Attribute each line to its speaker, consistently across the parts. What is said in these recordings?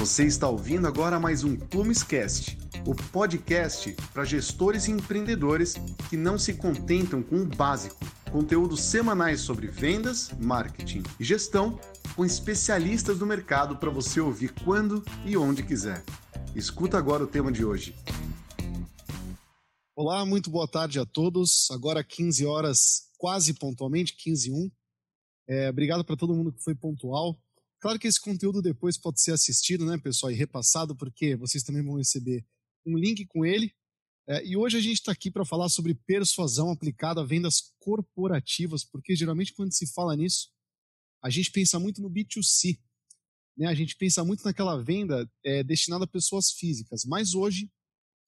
Speaker 1: Você está ouvindo agora mais um Plumescast, o podcast para gestores e empreendedores que não se contentam com o básico. Conteúdos semanais sobre vendas, marketing e gestão com especialistas do mercado para você ouvir quando e onde quiser. Escuta agora o tema de hoje.
Speaker 2: Olá, muito boa tarde a todos. Agora 15 horas, quase pontualmente, 15 e 1. É, obrigado para todo mundo que foi pontual. Claro que esse conteúdo depois pode ser assistido, né, pessoal, e repassado, porque vocês também vão receber um link com ele. É, e hoje a gente está aqui para falar sobre persuasão aplicada a vendas corporativas, porque geralmente quando se fala nisso, a gente pensa muito no B2C. Né? A gente pensa muito naquela venda é, destinada a pessoas físicas. Mas hoje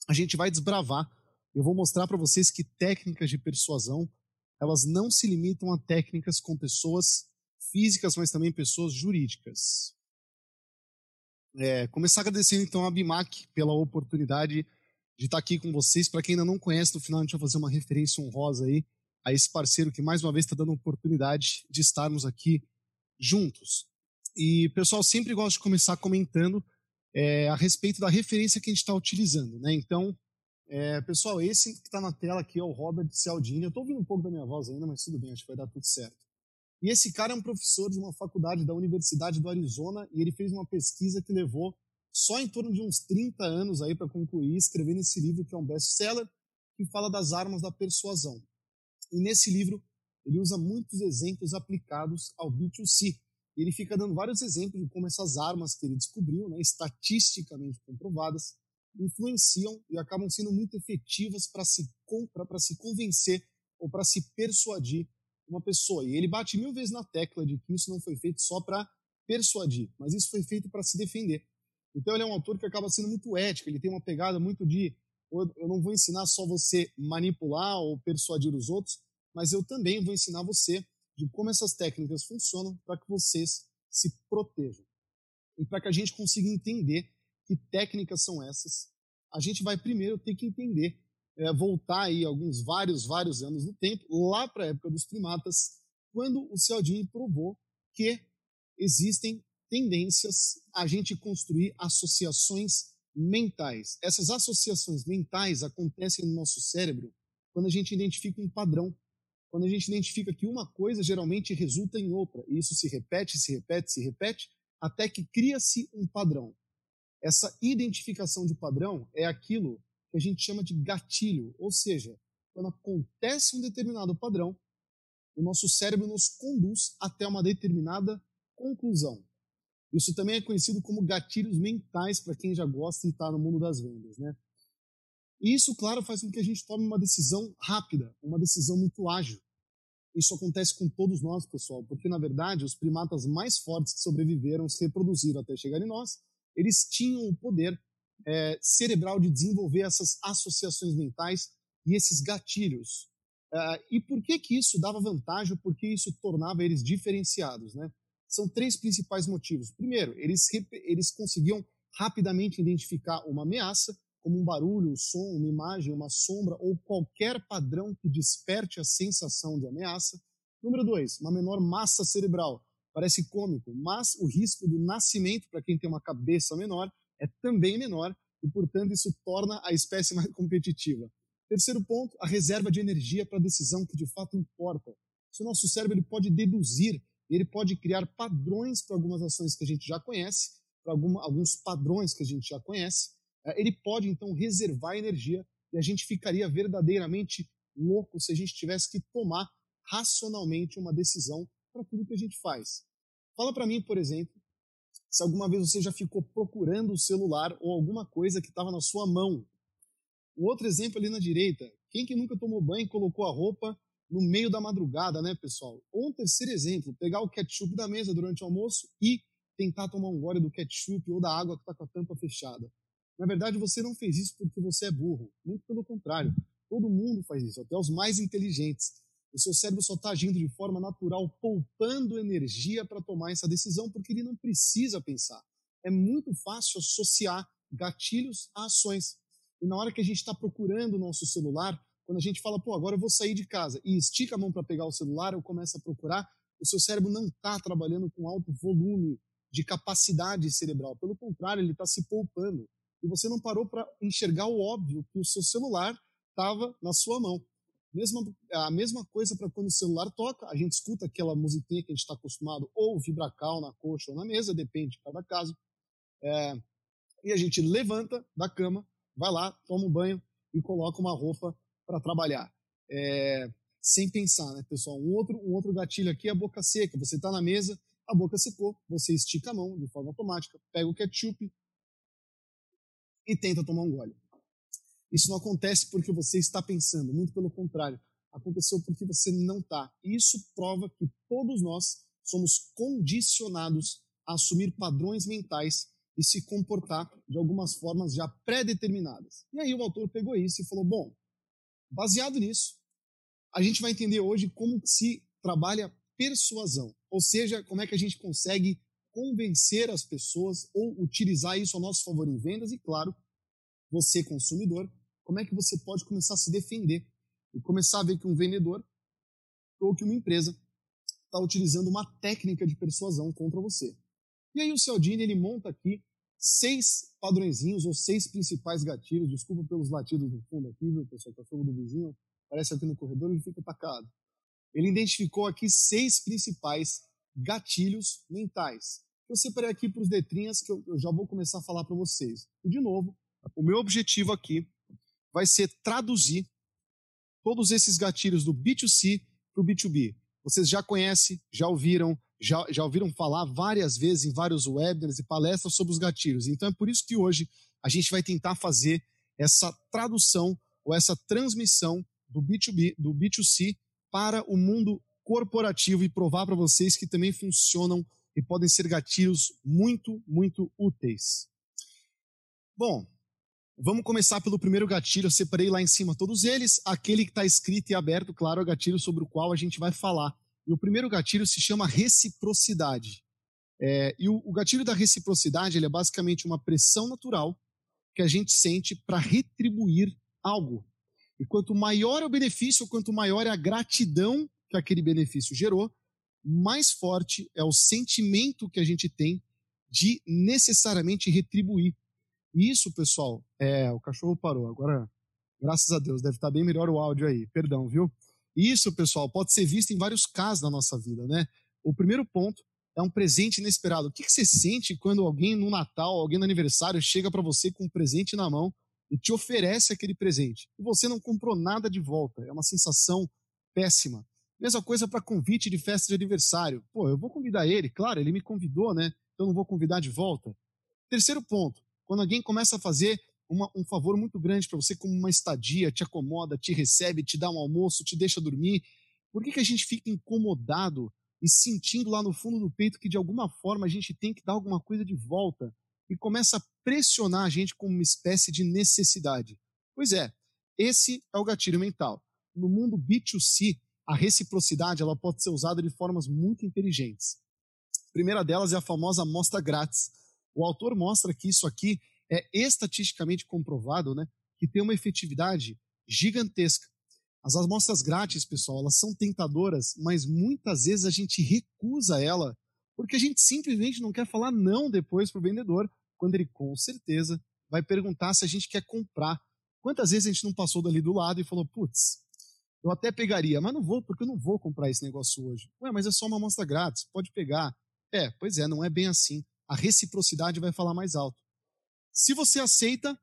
Speaker 2: a gente vai desbravar. Eu vou mostrar para vocês que técnicas de persuasão elas não se limitam a técnicas com pessoas físicas, mas também pessoas jurídicas. É, começar agradecendo então a Bimac pela oportunidade de estar aqui com vocês. Para quem ainda não conhece, no final a gente vai fazer uma referência honrosa aí a esse parceiro que mais uma vez está dando oportunidade de estarmos aqui juntos. E pessoal, sempre gosto de começar comentando é, a respeito da referência que a gente está utilizando, né? Então, é, pessoal, esse que está na tela aqui é o Robert Cialdini. Eu estou ouvindo um pouco da minha voz ainda, mas tudo bem, acho que vai dar tudo certo. E esse cara é um professor de uma faculdade da Universidade do Arizona e ele fez uma pesquisa que levou só em torno de uns 30 anos aí para concluir, escrevendo esse livro que é um best-seller que fala das armas da persuasão. E nesse livro ele usa muitos exemplos aplicados ao B2C. E ele fica dando vários exemplos de como essas armas que ele descobriu, né, estatisticamente comprovadas, influenciam e acabam sendo muito efetivas para se, se convencer ou para se persuadir uma pessoa. E ele bate mil vezes na tecla de que isso não foi feito só para persuadir, mas isso foi feito para se defender. Então ele é um autor que acaba sendo muito ético, ele tem uma pegada muito de eu não vou ensinar só você manipular ou persuadir os outros, mas eu também vou ensinar você de como essas técnicas funcionam para que vocês se protejam. E para que a gente consiga entender que técnicas são essas, a gente vai primeiro ter que entender é, voltar aí alguns vários, vários anos no tempo, lá para a época dos primatas, quando o Cialdini provou que existem tendências a gente construir associações mentais. Essas associações mentais acontecem no nosso cérebro quando a gente identifica um padrão, quando a gente identifica que uma coisa geralmente resulta em outra, e isso se repete, se repete, se repete, até que cria-se um padrão. Essa identificação de padrão é aquilo que a gente chama de gatilho, ou seja, quando acontece um determinado padrão, o nosso cérebro nos conduz até uma determinada conclusão. Isso também é conhecido como gatilhos mentais para quem já gosta de estar no mundo das vendas, né? E isso, claro, faz com que a gente tome uma decisão rápida, uma decisão muito ágil. Isso acontece com todos nós, pessoal, porque na verdade os primatas mais fortes que sobreviveram, se reproduziram até chegar em nós, eles tinham o poder é, cerebral de desenvolver essas associações mentais e esses gatilhos. Uh, e por que que isso dava vantagem? Por que isso tornava eles diferenciados, né? São três principais motivos. Primeiro, eles, eles conseguiam rapidamente identificar uma ameaça, como um barulho, um som, uma imagem, uma sombra ou qualquer padrão que desperte a sensação de ameaça. Número dois, uma menor massa cerebral. Parece cômico, mas o risco do nascimento para quem tem uma cabeça menor é também menor e, portanto, isso torna a espécie mais competitiva. Terceiro ponto, a reserva de energia para a decisão que de fato importa. Se o nosso cérebro ele pode deduzir, ele pode criar padrões para algumas ações que a gente já conhece, para alguns padrões que a gente já conhece, é, ele pode então reservar energia e a gente ficaria verdadeiramente louco se a gente tivesse que tomar racionalmente uma decisão para tudo que a gente faz. Fala para mim, por exemplo, se alguma vez você já ficou procurando o celular ou alguma coisa que estava na sua mão. Um outro exemplo ali na direita, quem que nunca tomou banho e colocou a roupa no meio da madrugada, né, pessoal? Ou um terceiro exemplo, pegar o ketchup da mesa durante o almoço e tentar tomar um gole do ketchup ou da água que está com a tampa fechada. Na verdade, você não fez isso porque você é burro. Muito pelo contrário. Todo mundo faz isso, até os mais inteligentes. O seu cérebro só está agindo de forma natural, poupando energia para tomar essa decisão, porque ele não precisa pensar. É muito fácil associar gatilhos a ações. E na hora que a gente está procurando o nosso celular, quando a gente fala, pô, agora eu vou sair de casa e estica a mão para pegar o celular, eu começo a procurar, o seu cérebro não está trabalhando com alto volume de capacidade cerebral. Pelo contrário, ele está se poupando. E você não parou para enxergar o óbvio que o seu celular estava na sua mão. Mesma, a mesma coisa para quando o celular toca, a gente escuta aquela musiquinha que a gente está acostumado, ou vibracal na coxa ou na mesa, depende de cada caso. É, e a gente levanta da cama, vai lá, toma um banho e coloca uma roupa para trabalhar. É, sem pensar, né, pessoal? Um outro, um outro gatilho aqui é a boca seca. Você está na mesa, a boca secou, você estica a mão de forma automática, pega o ketchup e tenta tomar um gole. Isso não acontece porque você está pensando, muito pelo contrário, aconteceu porque você não está. Isso prova que todos nós somos condicionados a assumir padrões mentais e se comportar de algumas formas já pré-determinadas. E aí o autor pegou isso e falou: bom, baseado nisso, a gente vai entender hoje como se trabalha persuasão, ou seja, como é que a gente consegue convencer as pessoas ou utilizar isso a nosso favor em vendas e, claro, você consumidor como é que você pode começar a se defender e começar a ver que um vendedor ou que uma empresa está utilizando uma técnica de persuasão contra você. E aí o Cialdini ele monta aqui seis padrõezinhos ou seis principais gatilhos. Desculpa pelos latidos do fundo aqui, viu, pessoal? Cachorro do vizinho parece aqui no corredor ele fica atacado. Ele identificou aqui seis principais gatilhos mentais. Eu separei aqui para os letrinhas que eu, eu já vou começar a falar para vocês. E de novo, o meu objetivo aqui vai ser traduzir todos esses gatilhos do B2C para o B2B. Vocês já conhecem, já ouviram, já, já ouviram falar várias vezes em vários webinars e palestras sobre os gatilhos. Então é por isso que hoje a gente vai tentar fazer essa tradução ou essa transmissão do B2B, do B2C para o mundo corporativo e provar para vocês que também funcionam e podem ser gatilhos muito, muito úteis. Bom, Vamos começar pelo primeiro gatilho. Eu separei lá em cima todos eles. Aquele que está escrito e aberto, claro, é o gatilho sobre o qual a gente vai falar. E o primeiro gatilho se chama reciprocidade. É, e o, o, gatilho da reciprocidade ele é basicamente uma pressão natural que a gente sente para retribuir algo. E quanto maior é o benefício, quanto maior é a gratidão que aquele benefício gerou, mais forte é o sentimento que a gente tem de necessariamente retribuir. Isso, pessoal, é, o cachorro parou. Agora, graças a Deus, deve estar bem melhor o áudio aí. Perdão, viu? Isso, pessoal, pode ser visto em vários casos na nossa vida, né? O primeiro ponto é um presente inesperado. O que, você sente quando alguém no Natal, alguém no aniversário, chega para você com um presente na mão e te oferece aquele presente e você não comprou nada de volta? É uma sensação péssima. Mesma coisa para convite de festa de aniversário. Pô, eu vou convidar ele, claro, ele me convidou, né? Então não vou convidar de volta. Terceiro ponto, quando alguém começa a fazer uma, um favor muito grande para você, como uma estadia, te acomoda, te recebe, te dá um almoço, te deixa dormir, por que, que a gente fica incomodado e sentindo lá no fundo do peito que de alguma forma a gente tem que dar alguma coisa de volta e começa a pressionar a gente como uma espécie de necessidade? Pois é, esse é o gatilho mental. No mundo B2C, a reciprocidade ela pode ser usada de formas muito inteligentes. A primeira delas é a famosa amostra grátis o autor mostra que isso aqui é estatisticamente comprovado, né, que tem uma efetividade gigantesca. As amostras grátis, pessoal, elas são tentadoras, mas muitas vezes a gente recusa ela porque a gente simplesmente não quer falar não depois para o vendedor, quando ele com certeza vai perguntar se a gente quer comprar. Quantas vezes a gente não passou dali do lado e falou, putz, eu até pegaria, mas não vou, porque eu não vou comprar esse negócio hoje. Ué, mas é só uma amostra grátis, pode pegar. É, pois é, não é bem assim a reciprocidade vai falar mais alto. Se você aceita,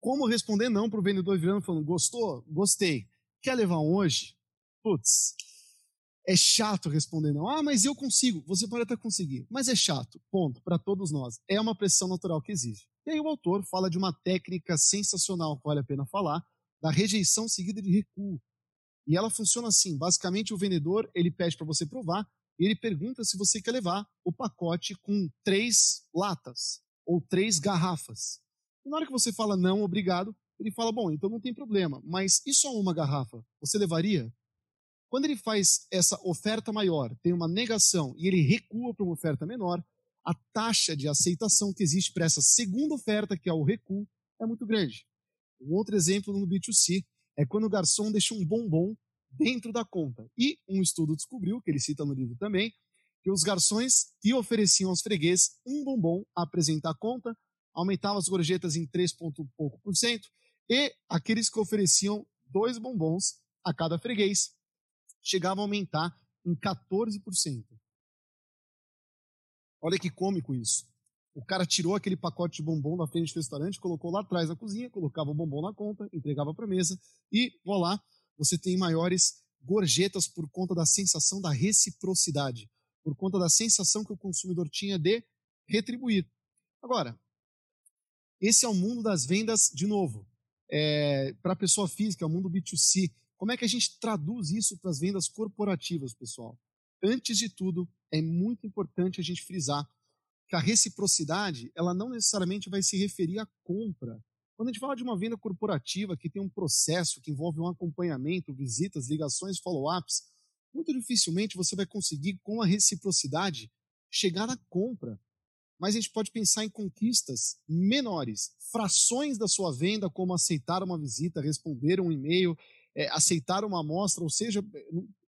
Speaker 2: como responder não para o vendedor virando falando, gostou? Gostei. Quer levar um hoje? Putz, é chato responder não. Ah, mas eu consigo. Você pode até conseguir, mas é chato. Ponto. Para todos nós. É uma pressão natural que existe. E aí o autor fala de uma técnica sensacional que vale a pena falar, da rejeição seguida de recuo. E ela funciona assim. Basicamente, o vendedor ele pede para você provar e ele pergunta se você quer levar o pacote com três latas ou três garrafas. E na hora que você fala não, obrigado, ele fala: bom, então não tem problema, mas e só uma garrafa? Você levaria? Quando ele faz essa oferta maior, tem uma negação e ele recua para uma oferta menor, a taxa de aceitação que existe para essa segunda oferta, que é o recuo, é muito grande. Um outro exemplo no B2C é quando o garçom deixa um bombom dentro da conta. E um estudo descobriu, que ele cita no livro também, que os garçons que ofereciam aos freguês um bombom a apresentar a conta, aumentavam as gorjetas em 3, pouco por cento, e aqueles que ofereciam dois bombons a cada freguês chegavam a aumentar em 14%. Olha que cômico isso. O cara tirou aquele pacote de bombom da frente do restaurante, colocou lá atrás na cozinha, colocava o bombom na conta, entregava para a mesa e, lá, você tem maiores gorjetas por conta da sensação da reciprocidade, por conta da sensação que o consumidor tinha de retribuir. Agora, esse é o mundo das vendas, de novo, é, para a pessoa física, é o mundo B2C. Como é que a gente traduz isso para as vendas corporativas, pessoal? Antes de tudo, é muito importante a gente frisar que a reciprocidade, ela não necessariamente vai se referir à compra. Quando a gente fala de uma venda corporativa que tem um processo que envolve um acompanhamento, visitas, ligações, follow-ups, muito dificilmente você vai conseguir, com a reciprocidade, chegar à compra. Mas a gente pode pensar em conquistas menores, frações da sua venda, como aceitar uma visita, responder um e-mail, é, aceitar uma amostra, ou seja,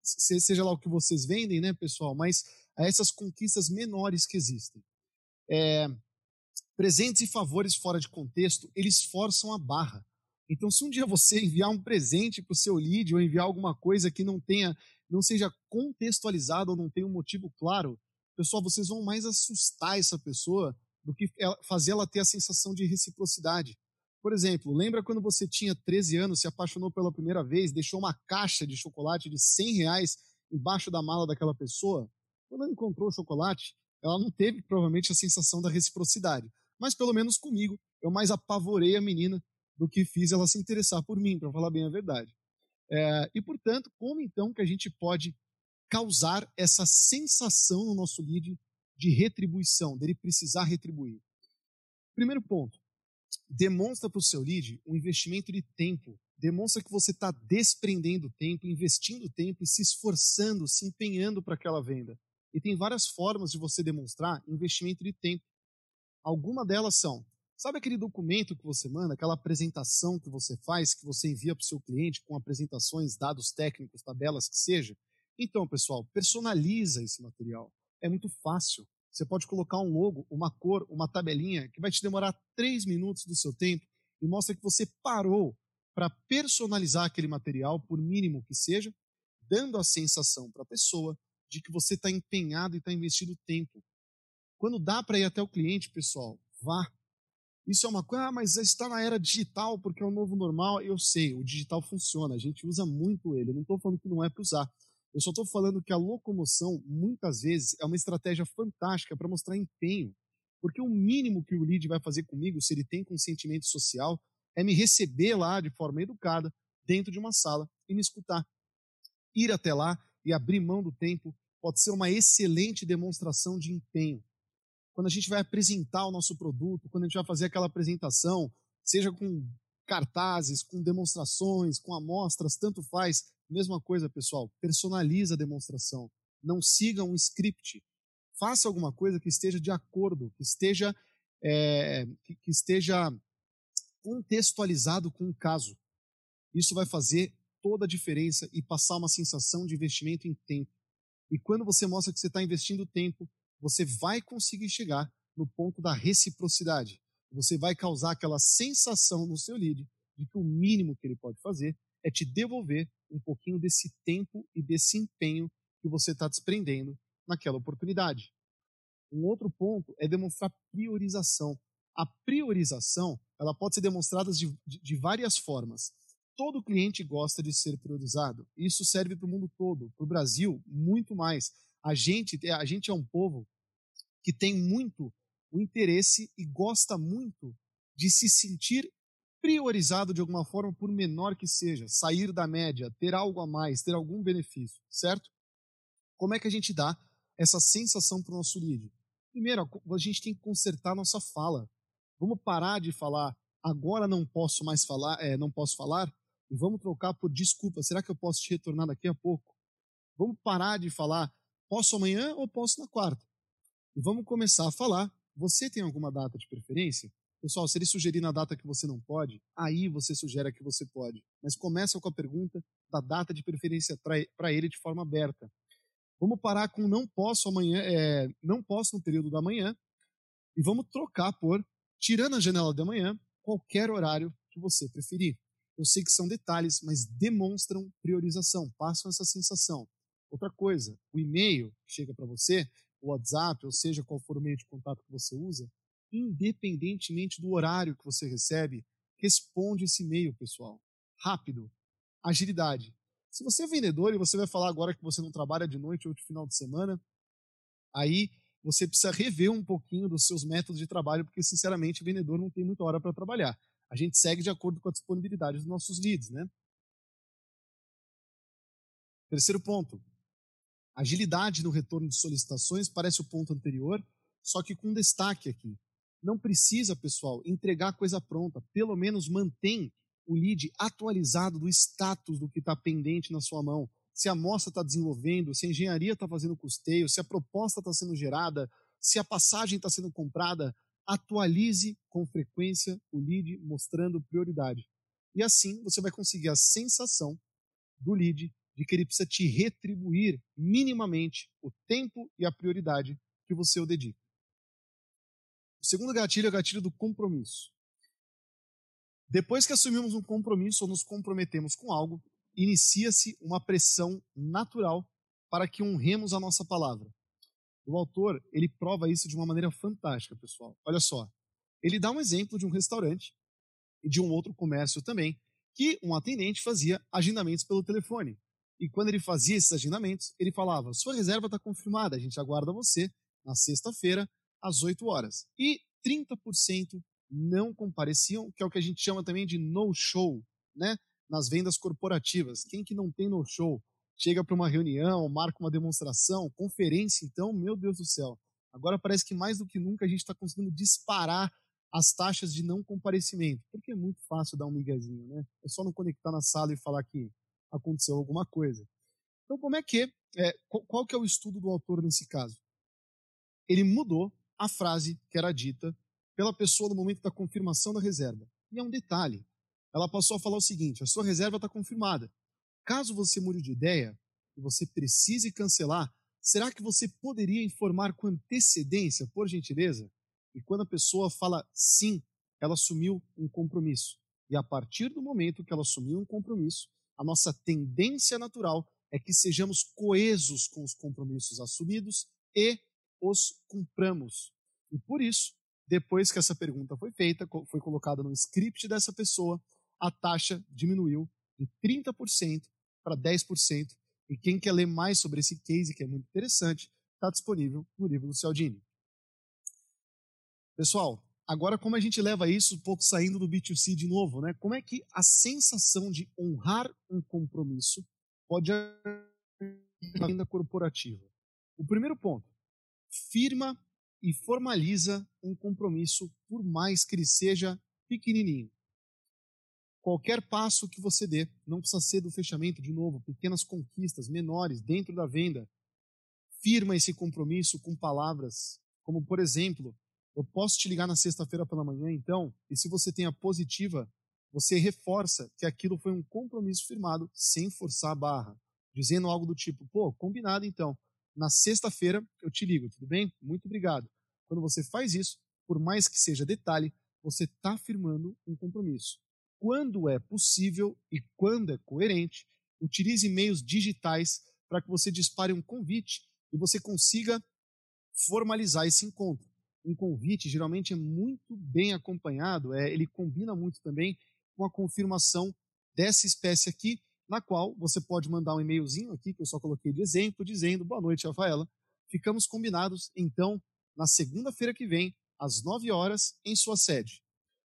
Speaker 2: seja lá o que vocês vendem, né, pessoal, mas essas conquistas menores que existem. É, presentes e favores fora de contexto, eles forçam a barra. Então, se um dia você enviar um presente para o seu lead ou enviar alguma coisa que não tenha, não seja contextualizada ou não tenha um motivo claro, pessoal, vocês vão mais assustar essa pessoa do que fazer ela ter a sensação de reciprocidade. Por exemplo, lembra quando você tinha 13 anos, se apaixonou pela primeira vez, deixou uma caixa de chocolate de 100 reais embaixo da mala daquela pessoa? Quando ela encontrou o chocolate, ela não teve provavelmente a sensação da reciprocidade. Mas pelo menos comigo, eu mais apavorei a menina do que fiz ela se interessar por mim, para falar bem a verdade. É, e portanto, como então que a gente pode causar essa sensação no nosso lead de retribuição, dele precisar retribuir? Primeiro ponto, demonstra para o seu lead um investimento de tempo. Demonstra que você está desprendendo tempo, investindo tempo e se esforçando, se empenhando para aquela venda. E tem várias formas de você demonstrar investimento de tempo. Alguma delas são, sabe aquele documento que você manda, aquela apresentação que você faz, que você envia para o seu cliente com apresentações, dados técnicos, tabelas que seja? Então, pessoal, personaliza esse material. É muito fácil. Você pode colocar um logo, uma cor, uma tabelinha que vai te demorar três minutos do seu tempo e mostra que você parou para personalizar aquele material, por mínimo que seja, dando a sensação para a pessoa de que você está empenhado e está investindo tempo. Quando dá para ir até o cliente, pessoal, vá. Isso é uma coisa, ah, mas está na era digital porque é o novo normal. Eu sei, o digital funciona, a gente usa muito ele. Não estou falando que não é para usar. Eu só estou falando que a locomoção, muitas vezes, é uma estratégia fantástica para mostrar empenho. Porque o mínimo que o lead vai fazer comigo, se ele tem consentimento social, é me receber lá de forma educada, dentro de uma sala, e me escutar. Ir até lá e abrir mão do tempo pode ser uma excelente demonstração de empenho. Quando a gente vai apresentar o nosso produto, quando a gente vai fazer aquela apresentação, seja com cartazes, com demonstrações, com amostras, tanto faz. Mesma coisa, pessoal, personaliza a demonstração. Não siga um script. Faça alguma coisa que esteja de acordo, que esteja, é, que, que esteja contextualizado com o caso. Isso vai fazer toda a diferença e passar uma sensação de investimento em tempo. E quando você mostra que você está investindo tempo, você vai conseguir chegar no ponto da reciprocidade. Você vai causar aquela sensação no seu lead de que o mínimo que ele pode fazer é te devolver um pouquinho desse tempo e desse empenho que você está desprendendo naquela oportunidade. Um outro ponto é demonstrar priorização. A priorização ela pode ser demonstrada de, de, de várias formas. Todo cliente gosta de ser priorizado. Isso serve para o mundo todo, para o Brasil, muito mais. A gente, a gente é um povo que tem muito o interesse e gosta muito de se sentir priorizado de alguma forma, por menor que seja, sair da média, ter algo a mais, ter algum benefício, certo? Como é que a gente dá essa sensação para o nosso lead? Primeiro, a gente tem que consertar nossa fala. Vamos parar de falar agora não posso mais falar, é, não posso falar, e vamos trocar por desculpa, será que eu posso te retornar daqui a pouco? Vamos parar de falar posso amanhã ou posso na quarta? E vamos começar a falar, você tem alguma data de preferência? Pessoal, se ele sugerir na data que você não pode, aí você sugere que você pode. Mas começa com a pergunta da data de preferência para ele de forma aberta. Vamos parar com não posso amanhã, é, não posso no período da manhã e vamos trocar por tirando a janela da manhã, qualquer horário que você preferir. Eu sei que são detalhes, mas demonstram priorização, passam essa sensação. Outra coisa, o e-mail que chega para você, o WhatsApp, ou seja, qual for o meio de contato que você usa, independentemente do horário que você recebe, responde esse e-mail, pessoal. Rápido. Agilidade. Se você é vendedor e você vai falar agora que você não trabalha de noite ou de final de semana, aí você precisa rever um pouquinho dos seus métodos de trabalho, porque, sinceramente, o vendedor não tem muita hora para trabalhar. A gente segue de acordo com a disponibilidade dos nossos leads, né? Terceiro ponto. Agilidade no retorno de solicitações parece o ponto anterior, só que com destaque aqui. Não precisa, pessoal, entregar coisa pronta. Pelo menos mantém o lead atualizado do status do que está pendente na sua mão. Se a amostra está desenvolvendo, se a engenharia está fazendo custeio, se a proposta está sendo gerada, se a passagem está sendo comprada, atualize com frequência o lead mostrando prioridade. E assim você vai conseguir a sensação do lead de que ele precisa te retribuir minimamente o tempo e a prioridade que você o dedica. O segundo gatilho é o gatilho do compromisso. Depois que assumimos um compromisso ou nos comprometemos com algo, inicia-se uma pressão natural para que honremos a nossa palavra. O autor, ele prova isso de uma maneira fantástica, pessoal. Olha só. Ele dá um exemplo de um restaurante e de um outro comércio também, que um atendente fazia agendamentos pelo telefone. E quando ele fazia esses agendamentos, ele falava: Sua reserva está confirmada, a gente aguarda você na sexta-feira, às 8 horas. E 30% não compareciam, que é o que a gente chama também de no-show, né? Nas vendas corporativas. Quem que não tem no-show? Chega para uma reunião, marca uma demonstração, conferência, então, meu Deus do céu. Agora parece que mais do que nunca a gente está conseguindo disparar as taxas de não comparecimento, porque é muito fácil dar um miguezinho, né? É só não conectar na sala e falar que aconteceu alguma coisa. Então, como é que é, qual, que é o estudo do autor nesse caso? Ele mudou a frase que era dita pela pessoa no momento da confirmação da reserva. E é um detalhe. Ela passou a falar o seguinte: a sua reserva está confirmada. Caso você mude de ideia e você precise cancelar, será que você poderia informar com antecedência, por gentileza? E quando a pessoa fala sim, ela assumiu um compromisso. E a partir do momento que ela assumiu um compromisso, a nossa tendência natural é que sejamos coesos com os compromissos assumidos e os cumpramos. E por isso, depois que essa pergunta foi feita, foi colocada no script dessa pessoa, a taxa diminuiu de 30% para 10%. E quem quer ler mais sobre esse case, que é muito interessante, está disponível no livro do Cialdini. Pessoal, agora como a gente leva isso um pouco saindo do B2C de novo, né? Como é que a sensação de honrar um compromisso pode na venda corporativa? O primeiro ponto, firma e formaliza um compromisso, por mais que ele seja pequenininho. Qualquer passo que você dê, não precisa ser do fechamento, de novo, pequenas conquistas menores dentro da venda. Firma esse compromisso com palavras, como por exemplo, eu posso te ligar na sexta-feira pela manhã, então, e se você tem a positiva, você reforça que aquilo foi um compromisso firmado sem forçar a barra, dizendo algo do tipo, pô, combinado então, na sexta-feira eu te ligo, tudo bem? Muito obrigado. Quando você faz isso, por mais que seja detalhe, você está firmando um compromisso. Quando é possível e quando é coerente, utilize meios digitais para que você dispare um convite e você consiga formalizar esse encontro. Um convite geralmente é muito bem acompanhado, é, ele combina muito também com a confirmação dessa espécie aqui, na qual você pode mandar um e-mailzinho aqui, que eu só coloquei de exemplo, dizendo boa noite, Rafaela. Ficamos combinados, então, na segunda-feira que vem, às 9 horas, em sua sede.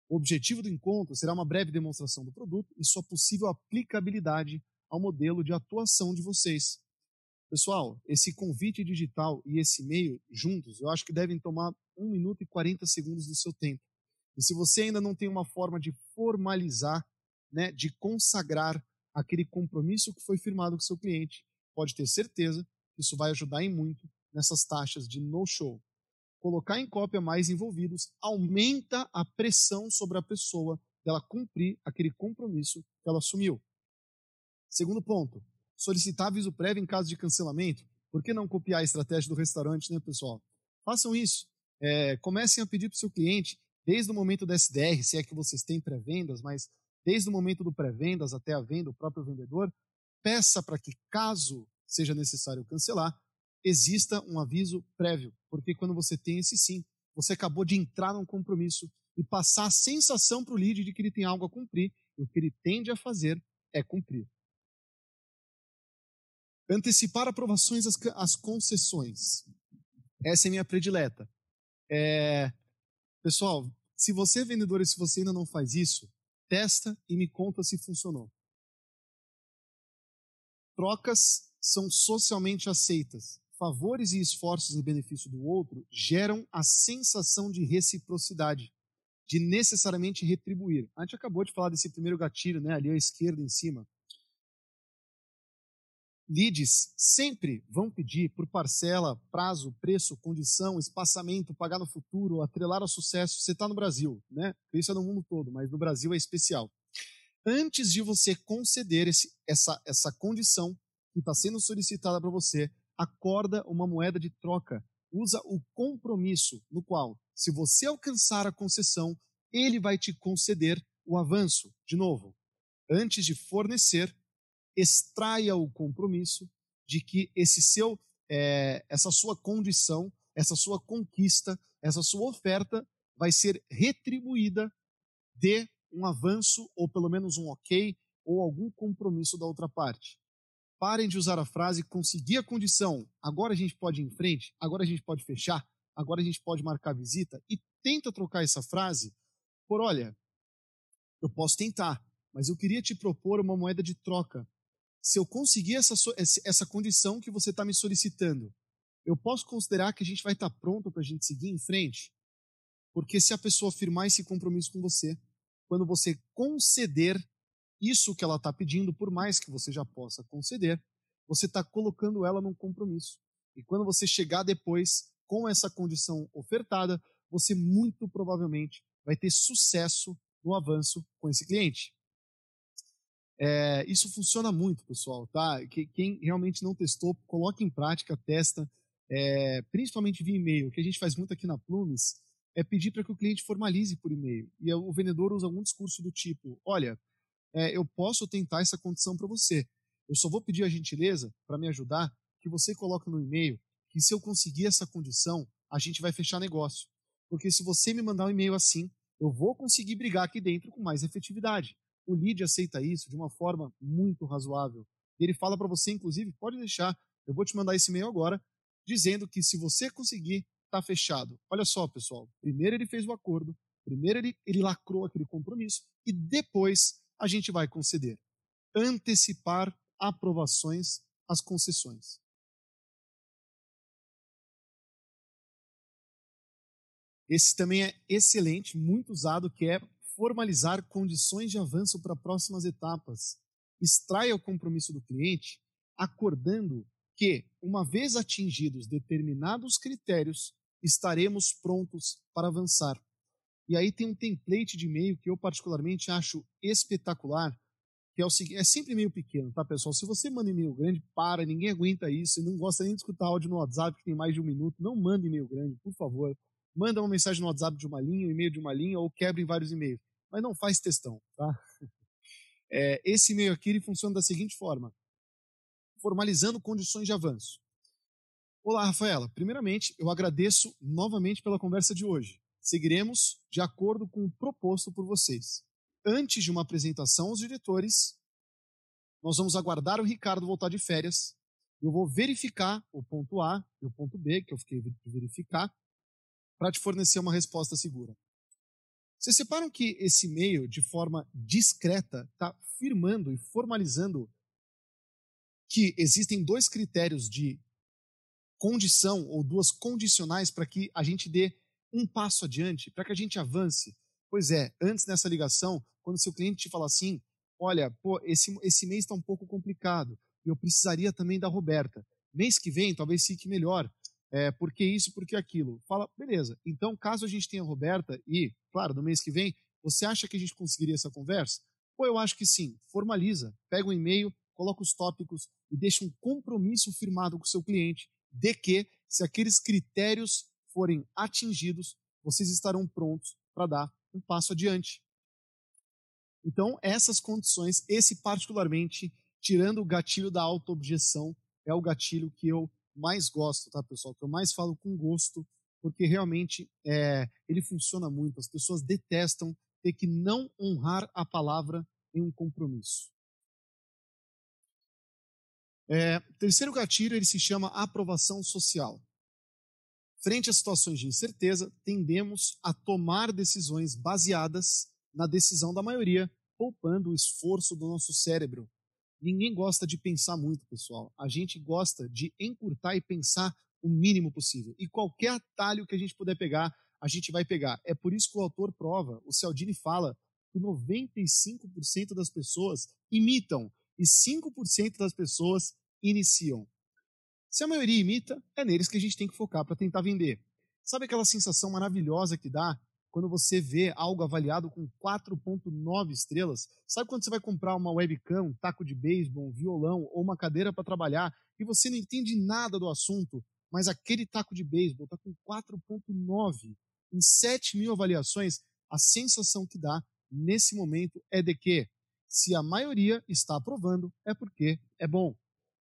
Speaker 2: O objetivo do encontro será uma breve demonstração do produto e sua possível aplicabilidade ao modelo de atuação de vocês. Pessoal, esse convite digital e esse e-mail juntos, eu acho que devem tomar 1 minuto e 40 segundos do seu tempo. E se você ainda não tem uma forma de formalizar, né, de consagrar aquele compromisso que foi firmado com seu cliente, pode ter certeza que isso vai ajudar em muito nessas taxas de no-show. Colocar em cópia mais envolvidos aumenta a pressão sobre a pessoa dela cumprir aquele compromisso que ela assumiu. Segundo ponto, solicitar aviso prévio em caso de cancelamento. Por que não copiar a estratégia do restaurante, né, pessoal? Façam isso. É, comecem a pedir para o seu cliente, desde o momento do SDR, se é que vocês têm pré-vendas, mas desde o momento do pré-vendas até a venda, o próprio vendedor, peça para que, caso seja necessário cancelar, exista um aviso prévio, porque quando você tem esse sim, você acabou de entrar num compromisso e passar a sensação para o lead de que ele tem algo a cumprir, e o que ele tende a fazer é cumprir. Antecipar aprovações às concessões. Essa é minha predileta. É... Pessoal, se você é vendedor e se você ainda não faz isso, testa e me conta se funcionou. Trocas são socialmente aceitas. Favores e esforços em benefício do outro geram a sensação de reciprocidade, de necessariamente retribuir. A gente acabou de falar desse primeiro gatilho, né, ali à esquerda em cima leads sempre vão pedir por parcela, prazo, preço, condição, espaçamento, pagar no futuro, atrelar ao sucesso. Você está no Brasil, né? Isso é no mundo todo, mas no Brasil é especial. Antes de você conceder esse, essa, essa condição que está sendo solicitada para você, acorda uma moeda de troca. Usa o compromisso, no qual, se você alcançar a concessão, ele vai te conceder o avanço. De novo, antes de fornecer, extraia o compromisso de que esse seu, é, essa sua condição, essa sua conquista, essa sua oferta vai ser retribuída de um avanço ou pelo menos um ok ou algum compromisso da outra parte. Parem de usar a frase conseguir a condição, agora a gente pode ir em frente, agora a gente pode fechar, agora a gente pode marcar visita e tenta trocar essa frase por olha, eu posso tentar, mas eu queria te propor uma moeda de troca se eu conseguir essa, essa condição que você está me solicitando, eu posso considerar que a gente vai estar tá pronto para a gente seguir em frente? Porque se a pessoa firmar esse compromisso com você, quando você conceder isso que ela está pedindo, por mais que você já possa conceder, você está colocando ela num compromisso. E quando você chegar depois com essa condição ofertada, você muito provavelmente vai ter sucesso no avanço com esse cliente. É, isso funciona muito, pessoal, tá? Que, quem realmente não testou, coloque em prática, testa, é, principalmente via e-mail. O que a gente faz muito aqui na Plumes é pedir para que o cliente formalize por e-mail. E o vendedor usa algum discurso do tipo: olha, é, eu posso tentar essa condição para você. Eu só vou pedir a gentileza para me ajudar que você coloque no e-mail que se eu conseguir essa condição, a gente vai fechar negócio. Porque se você me mandar um e-mail assim, eu vou conseguir brigar aqui dentro com mais efetividade. O lead aceita isso de uma forma muito razoável. Ele fala para você, inclusive, pode deixar, eu vou te mandar esse e-mail agora, dizendo que se você conseguir, está fechado. Olha só, pessoal, primeiro ele fez o acordo, primeiro ele, ele lacrou aquele compromisso e depois a gente vai conceder. Antecipar aprovações às concessões. Esse também é excelente, muito usado, que é formalizar condições de avanço para próximas etapas. Extraia o compromisso do cliente, acordando que, uma vez atingidos determinados critérios, estaremos prontos para avançar. E aí tem um template de e-mail que eu particularmente acho espetacular, que é o seguinte, é sempre e-mail pequeno, tá pessoal? Se você manda e-mail grande, para, ninguém aguenta isso, e não gosta nem de escutar áudio no WhatsApp que tem mais de um minuto, não manda e-mail grande, por favor. Manda uma mensagem no WhatsApp de uma linha, e-mail de uma linha, ou quebre vários e-mails mas não faz textão, tá? É, esse e-mail aqui ele funciona da seguinte forma: formalizando condições de avanço. Olá, Rafaela. Primeiramente, eu agradeço novamente pela conversa de hoje. Seguiremos de acordo com o proposto por vocês. Antes de uma apresentação aos diretores, nós vamos aguardar o Ricardo voltar de férias. Eu vou verificar o ponto A e o ponto B, que eu fiquei de verificar, para te fornecer uma resposta segura. Vocês separam que esse e-mail, de forma discreta, está firmando e formalizando que existem dois critérios de condição ou duas condicionais para que a gente dê um passo adiante, para que a gente avance. Pois é, antes nessa ligação, quando seu cliente te fala assim, olha, pô, esse, esse mês está um pouco complicado, eu precisaria também da Roberta. Mês que vem talvez fique melhor é, por que isso, por que aquilo. Fala, beleza, então caso a gente tenha a Roberta e, claro, no mês que vem, você acha que a gente conseguiria essa conversa? Pô, eu acho que sim. Formaliza, pega um e-mail, coloca os tópicos e deixa um compromisso firmado com o seu cliente de que, se aqueles critérios forem atingidos, vocês estarão prontos para dar um passo adiante. Então, essas condições, esse particularmente, tirando o gatilho da autoobjeção, é o gatilho que eu mais gosto, tá, pessoal? Que eu mais falo com gosto, porque realmente é, ele funciona muito. As pessoas detestam ter que não honrar a palavra em um compromisso. É, terceiro gatilho, ele se chama aprovação social. Frente a situações de incerteza, tendemos a tomar decisões baseadas na decisão da maioria, poupando o esforço do nosso cérebro. Ninguém gosta de pensar muito, pessoal. A gente gosta de encurtar e pensar o mínimo possível. E qualquer atalho que a gente puder pegar, a gente vai pegar. É por isso que o autor prova, o Cialdini fala, que 95% das pessoas imitam e 5% das pessoas iniciam. Se a maioria imita, é neles que a gente tem que focar para tentar vender. Sabe aquela sensação maravilhosa que dá quando você vê algo avaliado com 4.9 estrelas? Sabe quando você vai comprar uma webcam, um taco de beisebol, um violão ou uma cadeira para trabalhar e você não entende nada do assunto, mas aquele taco de beisebol está com 4.9 em 7 mil avaliações, a sensação que dá nesse momento é de que se a maioria está aprovando, é porque é bom.